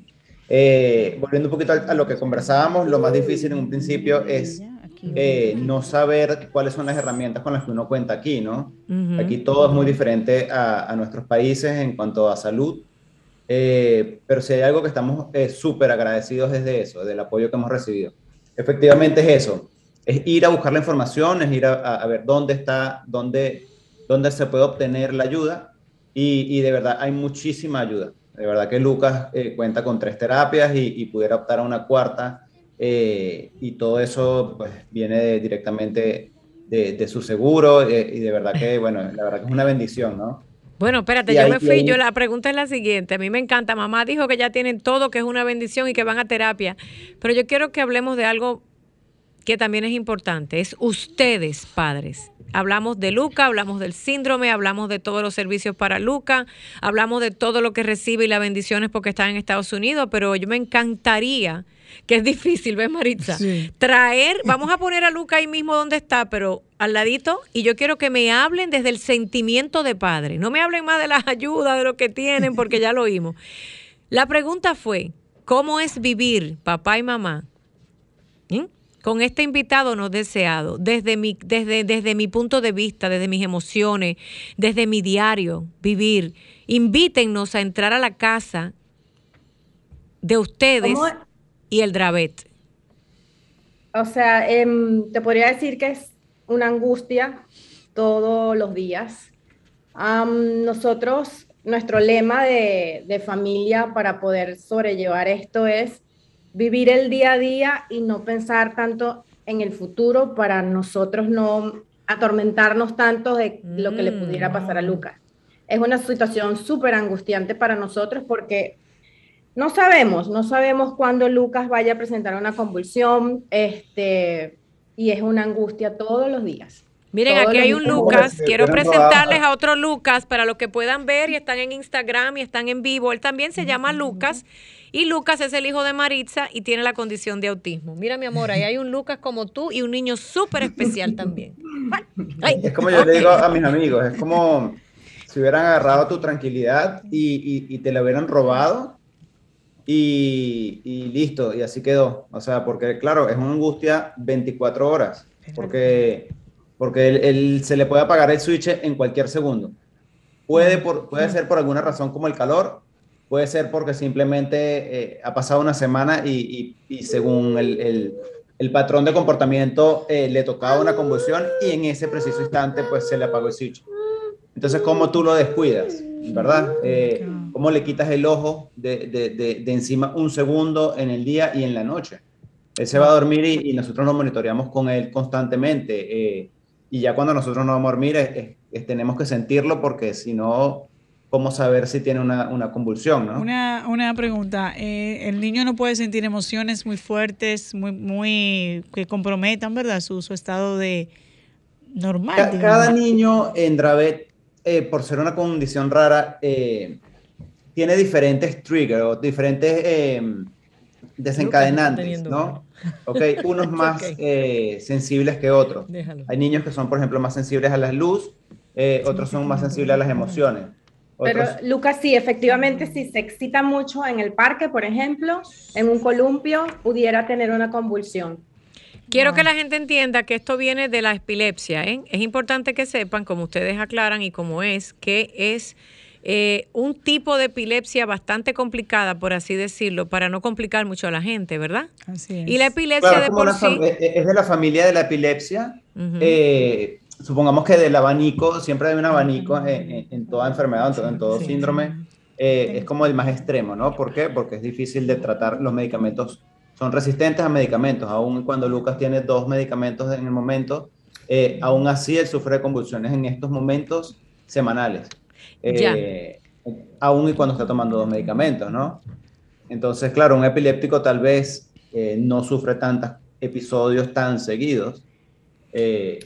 volviendo un poquito a, lo que conversábamos, lo más difícil en un principio es no saber cuáles son las herramientas con las que uno cuenta aquí, ¿no? Aquí todo es muy diferente a, a, nuestros países en cuanto a salud eh, pero si hay algo que estamos eh, súper agradecidos desde eso, del apoyo que hemos recibido. Efectivamente es eso, es ir a buscar la información, es ir a, ver dónde está, dónde, dónde se puede obtener la ayuda y, de verdad hay muchísima ayuda. De verdad que Lucas eh, cuenta con tres terapias y, pudiera optar a una cuarta y todo eso pues viene directamente de, de, su seguro y de verdad que, bueno, la verdad que es una bendición, ¿no? Bueno, espérate, yo me fui. Yo la pregunta es la siguiente. A mí me encanta. Mamá dijo que ya tienen todo, que es una bendición y que van a terapia. Pero yo quiero que hablemos de algo que también es importante. Es ustedes, padres. Hablamos de Luca, hablamos del síndrome, hablamos de todos los servicios para Luca, hablamos de todo lo que recibe y las bendiciones porque está en Estados Unidos, pero yo me encantaría que es difícil, ¿ves, Maritza? Traer, (laughs) vamos a poner a Luca ahí mismo donde está, pero al ladito, y yo quiero que me hablen desde el sentimiento de padre. No me hablen más de las ayudas, de lo que tienen, porque ya lo oímos. La pregunta fue, ¿cómo es vivir, papá y mamá, ¿Mm? con este invitado no deseado, desde mi, desde, desde mi punto de vista, desde mis emociones, desde mi diario, vivir? Invítennos a entrar a la casa de ustedes y el Dravet? O sea, em, te podría decir que es una angustia todos los días. nosotros, nuestro lema de, de, familia para poder sobrellevar esto es vivir el día a día y no pensar tanto en el futuro para nosotros no atormentarnos tanto de lo que le pudiera pasar a mm. Lucas. Es una situación súper angustiante para nosotros porque no sabemos, no sabemos cuándo Lucas vaya a presentar una convulsión, este, y es una angustia todos los días. Miren, aquí hay un Lucas, quiero presentarles a otro Lucas para los que puedan ver y están en Instagram y están en vivo. Él también se llama Lucas y Lucas es el hijo de Maritza y tiene la condición de autismo. Mira, mi amor, ahí hay un Lucas como tú y un niño súper especial también. Es como yo le digo a mis amigos, es como si hubieran agarrado tu tranquilidad y, y te la hubieran robado y, listo, y así quedó. O sea, porque claro, es una angustia 24 horas, porque, porque él, se le puede apagar el switch en cualquier segundo. Puede, por, puede ser por alguna razón como el calor, puede ser porque simplemente eh, ha pasado una semana y, según el, el, patrón de comportamiento eh, le tocaba una convulsión y en ese preciso instante pues se le apagó el switch. Entonces, ¿cómo tú lo descuidas? ¿Verdad? Eh, ¿Cómo le quitas el ojo de, de, de, encima un segundo en el día y en la noche? Él se va a dormir y, nosotros nos monitoreamos con él constantemente. Eh, y ya cuando nosotros nos vamos a dormir, tenemos que sentirlo porque si no, ¿cómo saber si tiene una, una convulsión? ¿no? Una, una pregunta. Eh, el niño no puede sentir emociones muy fuertes, muy, muy que comprometan, ¿verdad? Su, su estado de normal. cada niño en Dravet eh, por ser una condición rara, eh, tiene diferentes triggers o diferentes eh, desencadenantes, ¿no? (laughs) Ok, unos (laughs) más sensibles que otros. Hay niños que son, por ejemplo, más sensibles a la luz, otros son más sensibles a las emociones. Pero Lucas, sí, efectivamente, si se excita mucho en el parque, por ejemplo, en un columpio, pudiera tener una convulsión. Quiero que la gente entienda que esto viene de la epilepsia. ¿eh? Es importante que sepan, como ustedes aclaran y como es, que es eh, un tipo de epilepsia bastante complicada, por así decirlo, para no complicar mucho a la gente, ¿verdad? Así es. Y la epilepsia de por sí... Es de la familia de la epilepsia. Eh, supongamos que del abanico, siempre hay un abanico en, toda enfermedad, en todo, síndrome. es como el más extremo, ¿no? ¿Por qué? Porque es difícil de tratar los medicamentos son resistentes a medicamentos, aun cuando Lucas tiene dos medicamentos en el momento, eh, aún así él sufre convulsiones en estos momentos semanales, eh, aún y cuando está tomando dos medicamentos, ¿no? Entonces, claro, un epiléptico tal vez eh, no sufre tantos episodios tan seguidos.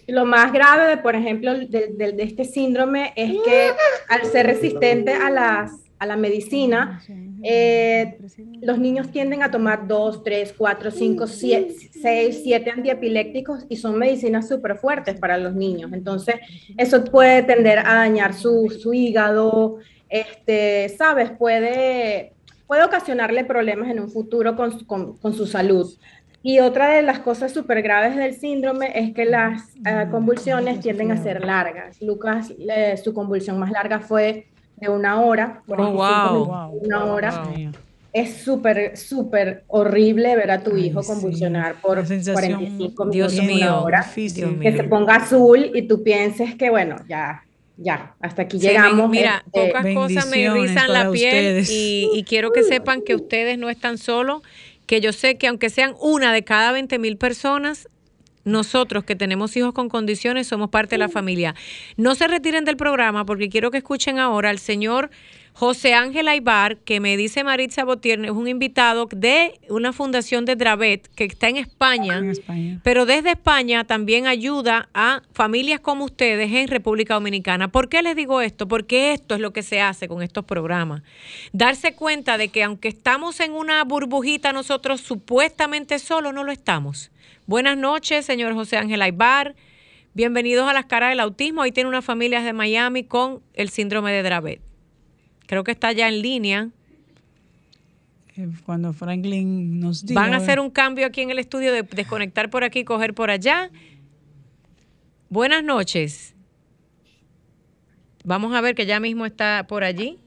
Lo más grave, de, por ejemplo, de, de, este síndrome es que al ser resistente a las a la medicina, eh, los niños tienden a tomar 2, 3, 4, 5, 6, 7 antiepilépticos y son medicinas súper fuertes para los niños. Entonces, eso puede tender a dañar su, su hígado, este, sabes, puede, puede ocasionarle problemas en un futuro con, con, con su salud. Y otra de las cosas súper graves del síndrome es que las uh, convulsiones tienden a ser largas. Lucas, eh, su convulsión más larga fue de una hora. Oh, wow. Una hora. Wow. Es súper, súper horrible ver a tu Ay, hijo convulsionar sí. por 45 minutos, Dios mío, una hora. Difícil, que se ponga azul y tú pienses que, bueno, ya, ya, hasta aquí sí, llegamos. Mira, este, pocas cosas me rizan la piel y, y, quiero que sepan que ustedes no están solos, que yo sé que aunque sean una de cada 20 mil personas, nosotros que tenemos hijos con condiciones somos parte de la familia. No se retiren del programa porque quiero que escuchen ahora al señor José Ángel Aybar, que me dice Maritza Botier, es un invitado de una fundación de Dravet que está en España, en España, pero desde España también ayuda a familias como ustedes en República Dominicana. ¿Por qué les digo esto? Porque esto es lo que se hace con estos programas. Darse cuenta de que aunque estamos en una burbujita nosotros supuestamente solos, no lo estamos. Buenas noches, señor José Ángel Aybar. Bienvenidos a las caras del autismo. Ahí tiene una familia de Miami con el síndrome de Dravet. Creo que está ya en línea. Cuando Franklin nos diga. Van a hacer un cambio aquí en el estudio de desconectar por aquí, coger por allá. Buenas noches. Vamos a ver que ya mismo está por allí.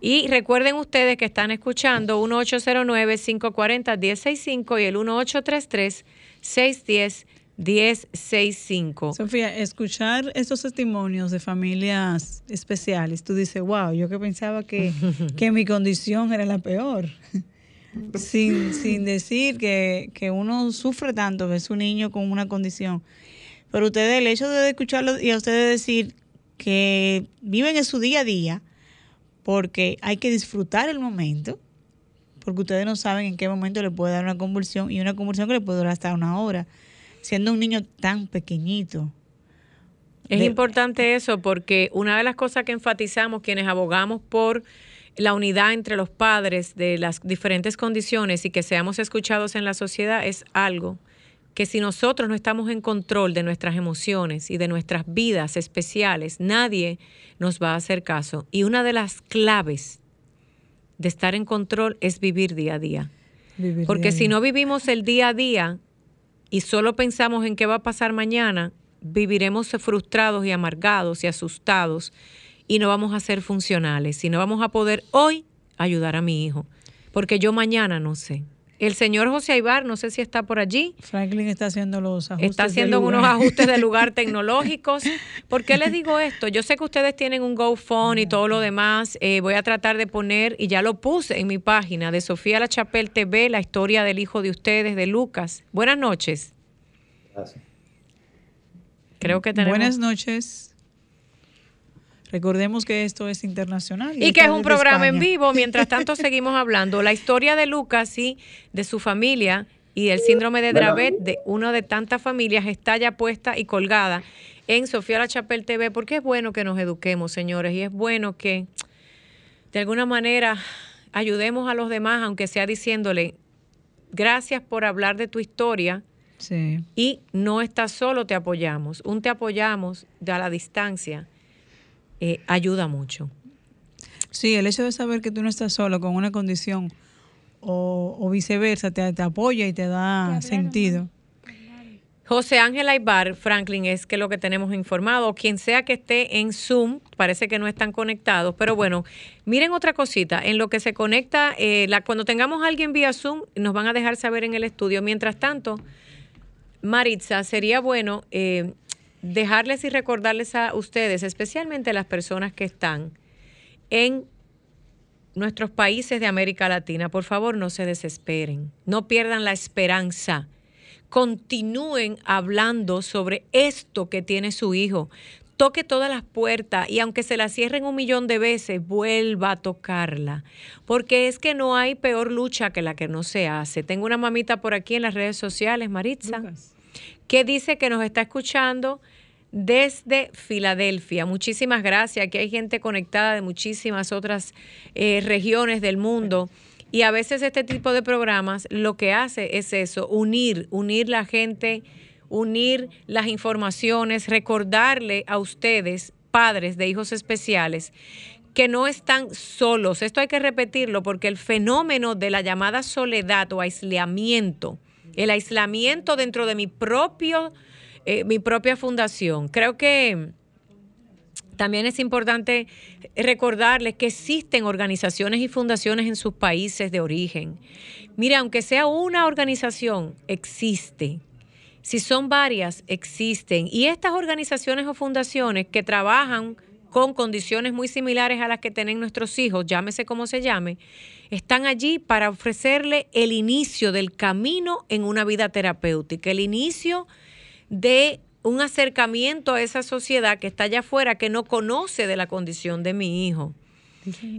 Y recuerden ustedes que están escuchando 1809-540-1065 y el 1833-610. 1065. Sofía, escuchar estos testimonios de familias especiales, tú dices, wow, yo que pensaba que, (laughs) que mi condición era la peor. (laughs) sin, sin decir que, que uno sufre tanto, ves un niño con una condición. Pero ustedes, el hecho de escucharlo y a ustedes decir que viven en su día a día, porque hay que disfrutar el momento, porque ustedes no saben en qué momento le puede dar una convulsión y una convulsión que le puede durar hasta una hora siendo un niño tan pequeñito. Es de... importante eso porque una de las cosas que enfatizamos quienes abogamos por la unidad entre los padres de las diferentes condiciones y que seamos escuchados en la sociedad es algo que si nosotros no estamos en control de nuestras emociones y de nuestras vidas especiales, nadie nos va a hacer caso. Y una de las claves de estar en control es vivir día a día. Vivir Porque día si día. no vivimos el día a día, y solo pensamos en qué va a pasar mañana, viviremos frustrados y amargados y asustados y no vamos a ser funcionales y no vamos a poder hoy ayudar a mi hijo, porque yo mañana no sé. El señor José Aibar, no sé si está por allí. Franklin está haciendo los ajustes. Está haciendo de unos ajustes de lugar (laughs) tecnológicos. ¿Por qué les digo esto? Yo sé que ustedes tienen un GoFund y todo lo demás. Eh, voy a tratar de poner, y ya lo puse en mi página de Sofía La Chapelle TV, la historia del hijo de ustedes, de Lucas. Buenas noches. Gracias. Creo que tenemos. Buenas noches. Recordemos que esto es internacional. Y, y que es un programa España. en vivo. Mientras tanto, seguimos hablando. La historia de Lucas y de su familia y del síndrome de Dravet, de una de tantas familias, está ya puesta y colgada en Sofía La Chapelle TV, porque es bueno que nos eduquemos, señores, y es bueno que de alguna manera ayudemos a los demás, aunque sea diciéndole, gracias por hablar de tu historia. Sí. Y no estás solo, te apoyamos. Un te apoyamos de a la distancia eh, ayuda mucho. Sí, el hecho de saber que tú no estás solo con una condición o, o viceversa te, te, apoya y te da te sentido. José Ángel Aybar, Franklin, es que lo que tenemos informado, o quien sea que esté en Zoom, parece que no están conectados, pero bueno, miren otra cosita, en lo que se conecta, eh, la, cuando tengamos a alguien vía Zoom, nos van a dejar saber en el estudio. Mientras tanto, Maritza, sería bueno eh, dejarles y recordarles a ustedes, especialmente a las personas que están en nuestros países de América Latina, por favor no se desesperen, no pierdan la esperanza, continúen hablando sobre esto que tiene su hijo, toque todas las puertas y aunque se la cierren un millón de veces, vuelva a tocarla, porque es que no hay peor lucha que la que no se hace. Tengo una mamita por aquí en las redes sociales, Maritza. Que dice que nos está escuchando desde Filadelfia. Muchísimas gracias. Aquí hay gente conectada de muchísimas otras eh, regiones del mundo. Y a veces este tipo de programas lo que hace es eso, unir, unir la gente, unir las informaciones, recordarle a ustedes padres de hijos especiales que no están solos. Esto hay que repetirlo porque el fenómeno de la llamada soledad o aislamiento, el aislamiento dentro de mi propio, eh, mi propia fundación, creo que también es importante recordarles que existen organizaciones y fundaciones en sus países de origen. Mira, aunque sea una organización, existe. Si son varias, existen. Y estas organizaciones o fundaciones que trabajan con condiciones muy similares a las que tienen nuestros hijos, llámese como se llame, están allí para ofrecerle el inicio del camino en una vida terapéutica, el inicio de un acercamiento a esa sociedad que está allá afuera, que no conoce de la condición de mi hijo.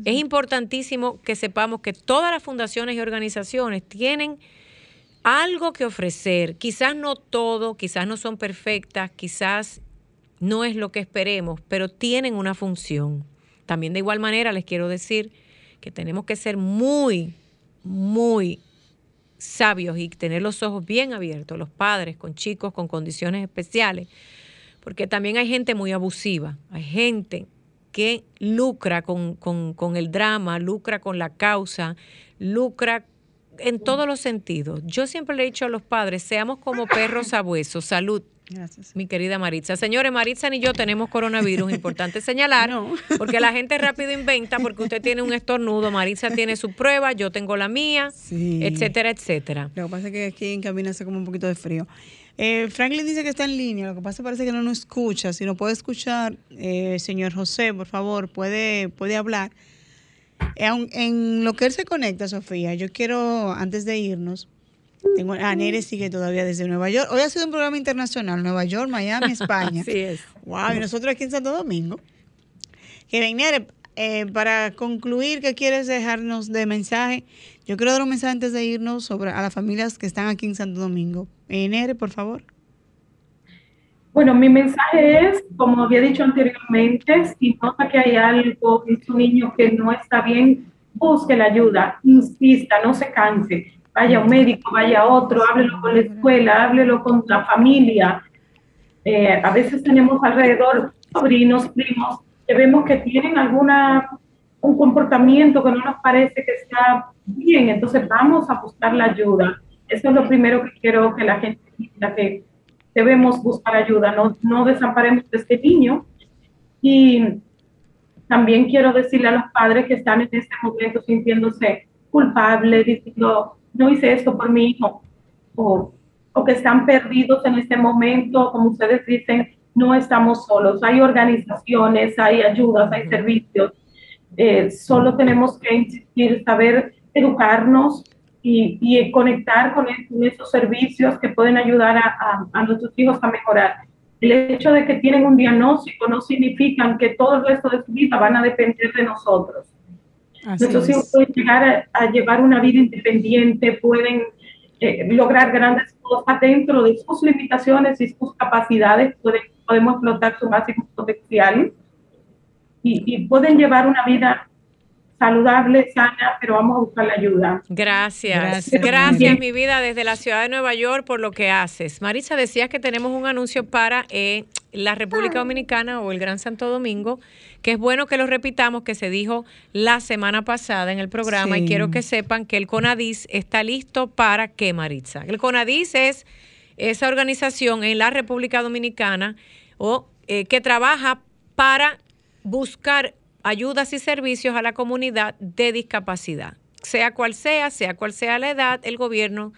Es importantísimo que sepamos que todas las fundaciones y organizaciones tienen algo que ofrecer. Quizás no todo, quizás no son perfectas, quizás no es lo que esperemos, pero tienen una función. También de igual manera les quiero decir que tenemos que ser muy, muy sabios y tener los ojos bien abiertos, los padres con chicos con condiciones especiales, porque también hay gente muy abusiva, hay gente que lucra con, con el drama, lucra con la causa, lucra en todos los sentidos. Yo siempre le he dicho a los padres, seamos como perros sabuesos, salud. Gracias. Mi querida Maritza. Señores, Maritza ni yo tenemos coronavirus, (laughs) importante señalar, porque la gente rápido inventa, porque usted tiene un estornudo, Maritza tiene su prueba, yo tengo la mía, etcétera, etcétera. Lo que pasa es que aquí en cabina hace como un poquito de frío. Eh, Franklin dice que está en línea, lo que pasa parece que no nos escucha. Si no puede escuchar, eh, señor José, por favor, puede, puede hablar. En, en lo que él se conecta, Sofía, yo quiero, antes de irnos, tengo, ah, Nere sigue todavía desde Nueva York. Hoy ha sido un programa internacional, Nueva York, Miami, (laughs) España. Así es. Wow, y nosotros aquí en Santo Domingo. Que Nere, eh, para concluir, ¿qué quieres dejarnos de mensaje? Yo quiero dar un mensaje antes de irnos sobre a las familias que están aquí en Santo Domingo. Eh, Nere, por favor. Bueno, mi mensaje es, como había dicho anteriormente, si nota que hay algo en su niño que no está bien, busque la ayuda, insista, no se canse vaya un médico, vaya otro, háblelo con la escuela, háblelo con la familia. Eh, a veces tenemos alrededor sobrinos, primos, que vemos que tienen alguna un comportamiento que no nos parece que está bien, entonces vamos a buscar la ayuda. Eso es lo primero que quiero que la gente entienda, que debemos buscar ayuda, no, no desamparemos a este niño. Y también quiero decirle a los padres que están en este momento sintiéndose culpables, diciendo, no hice esto por mi hijo, o, o que están perdidos en este momento, como ustedes dicen, no estamos solos, hay organizaciones, hay ayudas, hay servicios, eh, solo tenemos que insistir, saber educarnos y, y conectar con, esos servicios que pueden ayudar a, a, nuestros hijos a mejorar. El hecho de que tienen un diagnóstico no significa que todo el resto de su vida van a depender de nosotros. Nuestros hijos pueden llegar a, llevar una vida independiente, pueden eh, lograr grandes cosas dentro de sus limitaciones y sus capacidades, pueden, podemos explotar su máximo potencial y, y pueden llevar una vida saludable, sana, pero vamos a buscar la ayuda. Gracias. Gracias, mi vida, desde la ciudad de Nueva York por lo que haces. Marisa, decías que tenemos un anuncio para eh, la República Dominicana o el Gran Santo Domingo, que es bueno que lo repitamos, que se dijo la semana pasada en el programa y quiero que sepan que el CONADIS está listo para qué, Maritza. El CONADIS es esa organización en la República Dominicana o eh, que trabaja para buscar ayudas y servicios a la comunidad de discapacidad. Sea cual sea, sea cual sea la edad, el gobierno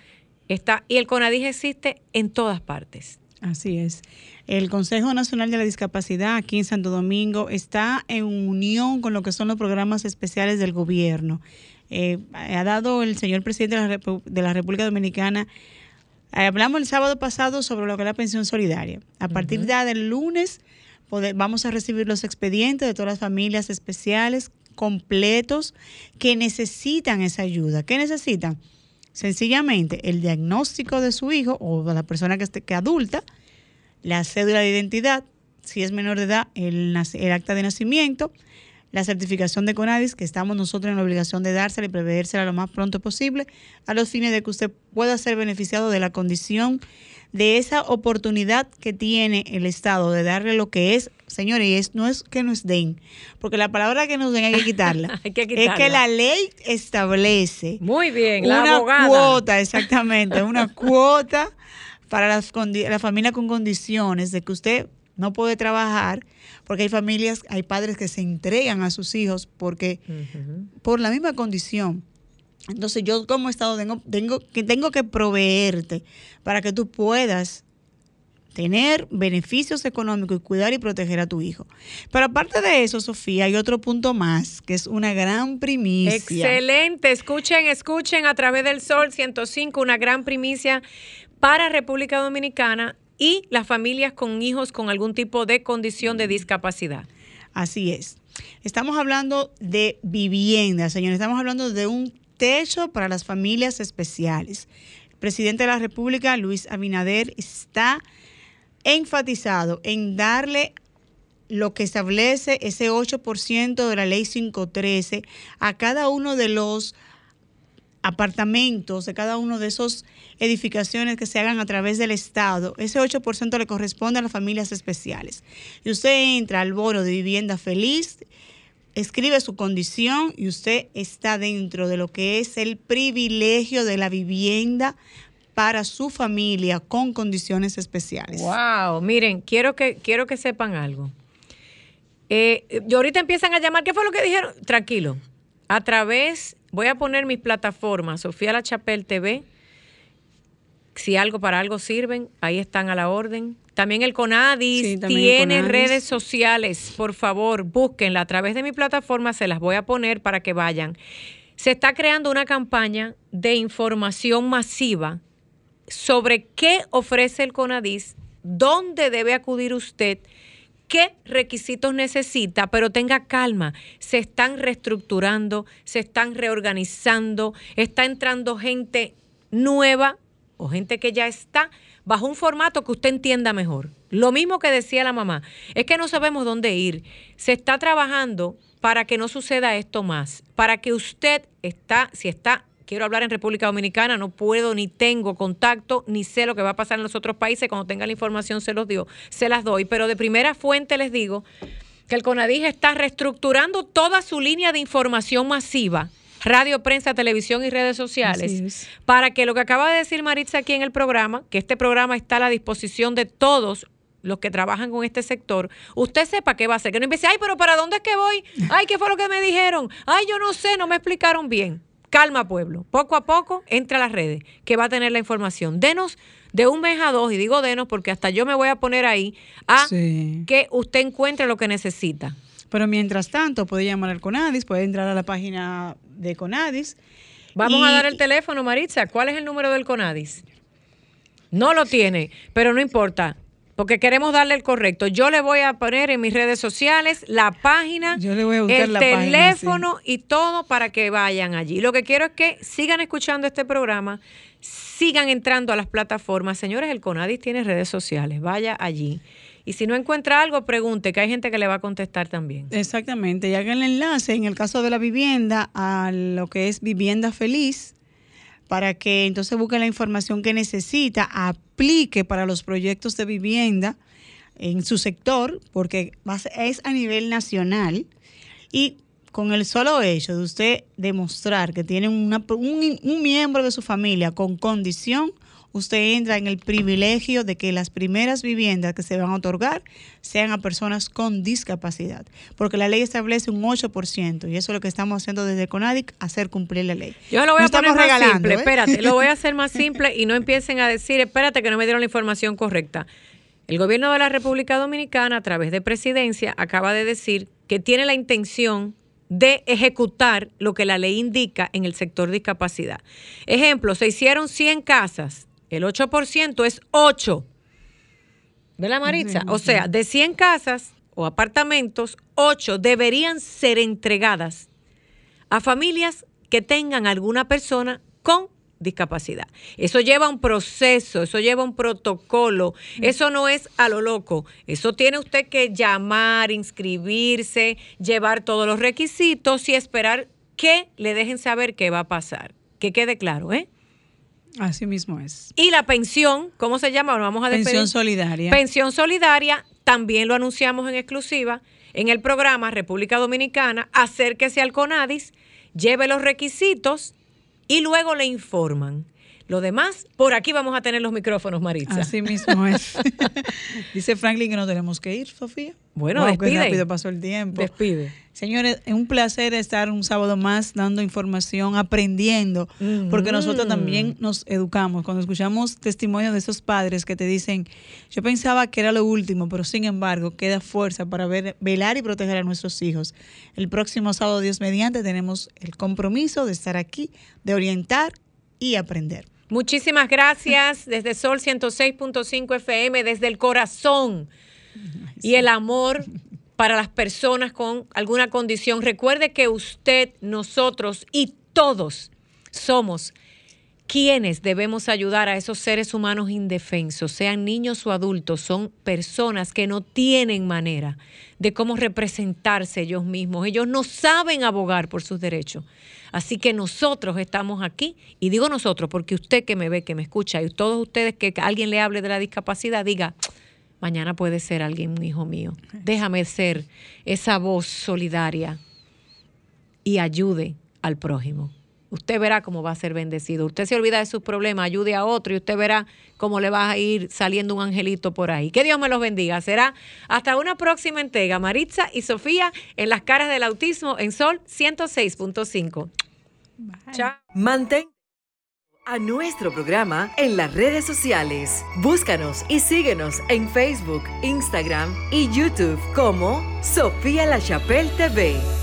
está y el CONADIS existe en todas partes. Así es. El Consejo Nacional de la Discapacidad aquí en Santo Domingo está en unión con lo que son los programas especiales del gobierno. Eh, ha dado el señor presidente de la, República Dominicana eh, hablamos el sábado pasado sobre lo que es la pensión solidaria. A partir de del lunes vamos a recibir los expedientes de todas las familias especiales completos que necesitan esa ayuda. ¿Qué necesitan? Sencillamente el diagnóstico de su hijo o de la persona que, esté, que adulta, la cédula de identidad, si es menor de edad, el, el acta de nacimiento, la certificación de CONADIS, que estamos nosotros en la obligación de dársela y prevérsela lo más pronto posible, a los fines de que usted pueda ser beneficiado de la condición de esa oportunidad que tiene el Estado de darle lo que es, señores, y es, no es que nos den, porque la palabra que nos den hay que quitarla. (laughs) Hay que Es quitarla. que la ley establece Muy bien, la una abogada. cuota, exactamente, una cuota para las la familia con condiciones de que usted no puede trabajar, porque hay familias, hay padres que se entregan a sus hijos porque por la misma condición. Entonces yo como Estado tengo, tengo, que, tengo que proveerte para que tú puedas tener beneficios económicos y cuidar y proteger a tu hijo. Pero aparte de eso, Sofía, hay otro punto más, que es una gran primicia. Excelente. Escuchen, escuchen a través del Sol 105, una gran primicia para República Dominicana y las familias con hijos con algún tipo de condición de discapacidad. Así es. Estamos hablando de vivienda, señores. Estamos hablando de un techo para las familias especiales. El presidente de la República, Luis Abinader, está enfatizado en darle lo que establece ese 8% de la ley 513 a cada uno de los apartamentos, de cada uno de esos edificaciones que se hagan a través del Estado, ese 8% le corresponde a las familias especiales. Y usted entra al bono de vivienda feliz, escribe su condición y usted está dentro de lo que es el privilegio de la vivienda para su familia con condiciones especiales. Wow, miren, quiero que, quiero que sepan algo. Eh, y ahorita empiezan a llamar, ¿qué fue lo que dijeron? Tranquilo. A través, voy a poner mis plataformas, Sofía La Chapelle TV. Si algo para algo sirven, ahí están a la orden. También el CONADIS Sí, también el tiene CONADIS. redes sociales. Por favor, búsquenla a través de mi plataforma, se las voy a poner para que vayan. Se está creando una campaña de información masiva sobre qué ofrece el CONADIS, dónde debe acudir usted, qué requisitos necesita, pero tenga calma. Se están reestructurando, se están reorganizando, está entrando gente nueva o gente que ya está bajo un formato que usted entienda mejor. Lo mismo que decía la mamá, es que no sabemos dónde ir. Se está trabajando para que no suceda esto más, para que usted está, si está quiero hablar en República Dominicana, no puedo ni tengo contacto, ni sé lo que va a pasar en los otros países, cuando tenga la información se los se las doy, pero de primera fuente les digo que el CONADIG está reestructurando toda su línea de información masiva, radio, prensa, televisión y redes sociales, para que lo que acaba de decir Maritza aquí en el programa, que este programa está a la disposición de todos los que trabajan con este sector, usted sepa qué va a hacer. Que no empiece, ay, pero ¿para dónde es que voy? Ay, ¿qué fue lo que me dijeron? Ay, yo no sé, no me explicaron bien. Calma, pueblo. Poco a poco entra a las redes, que va a tener la información. Denos de un mes a dos, y digo denos porque hasta yo me voy a poner ahí a Sí. que usted encuentre lo que necesita. Pero mientras tanto, puede llamar al CONADIS, puede entrar a la página de CONADIS. Vamos Y- a dar el teléfono, Maritza. ¿Cuál es el número del CONADIS? No lo tiene, pero no importa, porque queremos darle el correcto. Yo le voy a poner en mis redes sociales la página, Yo le voy a buscar el la página, teléfono y todo para que vayan allí. Lo que quiero es que sigan escuchando este programa, sigan entrando a las plataformas. Señores, el CONADIS tiene redes sociales, vaya allí. Y si no encuentra algo, pregunte, que hay gente que le va a contestar también. Exactamente, y haga el enlace en el caso de la vivienda a lo que es vivienda feliz para que entonces busque la información que necesita, aplique para los proyectos de vivienda en su sector, porque es a nivel nacional y con el solo hecho de usted demostrar que tiene un, un miembro de su familia con condición, usted entra en el privilegio de que las primeras viviendas que se van a otorgar sean a personas con discapacidad, porque la ley establece un 8% y eso es lo que estamos haciendo desde CONADIC, hacer cumplir la ley. Yo lo voy No a poner más regalando, simple, ¿eh? espérate, lo voy a hacer más (laughs) simple y no empiecen a decir, espérate que no me dieron la información correcta. El gobierno de la República Dominicana, a través de presidencia, acaba de decir que tiene la intención de ejecutar lo que la ley indica en el sector discapacidad. Ejemplo, se hicieron 100 casas, el 8% es 8. ¿Verdad, Maritza? O sea, de 100 casas o apartamentos, 8 deberían ser entregadas a familias que tengan alguna persona con discapacidad. Eso lleva un proceso, eso lleva un protocolo, eso no es a lo loco, eso tiene usted que llamar, inscribirse, llevar todos los requisitos y esperar que le dejen saber qué va a pasar. Que quede claro, ¿eh? Así mismo es. Y la pensión, ¿cómo se llama? Ahora vamos a despedir. Pensión solidaria. Pensión solidaria, también lo anunciamos en exclusiva en el programa República Dominicana. Acérquese al CONADIS, lleve los requisitos y luego le informan. Lo demás, por aquí vamos a tener los micrófonos, Maritza. Así mismo es. (laughs) Dice Franklin que no tenemos que ir, Sofía. Bueno, Wow, despide. Qué rápido pasó el tiempo. Despide. Señores, es un placer estar un sábado más dando información, aprendiendo, porque nosotros también nos educamos. Cuando escuchamos testimonios de esos padres que te dicen, yo pensaba que era lo último, pero sin embargo queda fuerza para ver- velar y proteger a nuestros hijos. El próximo sábado, Dios mediante, tenemos el compromiso de estar aquí, de orientar y aprender. Muchísimas gracias desde Sol 106.5 FM, desde el corazón y el amor para las personas con alguna condición. Recuerde que usted, nosotros y todos somos quienes debemos ayudar a esos seres humanos indefensos, sean niños o adultos, son personas que no tienen manera de cómo representarse ellos mismos. Ellos no saben abogar por sus derechos. Así que nosotros estamos aquí, y digo nosotros porque usted que me ve, que me escucha, y todos ustedes que alguien le hable de la discapacidad, diga, mañana puede ser alguien, un hijo mío. Déjame ser esa voz solidaria y ayude al prójimo. Usted verá cómo va a ser bendecido. Usted se olvida de sus problemas, ayude a otro y usted verá cómo le va a ir saliendo un angelito por ahí. Que Dios me los bendiga. Será hasta una próxima entrega. Maritza y Sofía en las caras del autismo en Sol 106.5. Chao. Mantén a nuestro programa en las redes sociales. Búscanos y síguenos en Facebook, Instagram y YouTube como Sofía La Chapelle TV.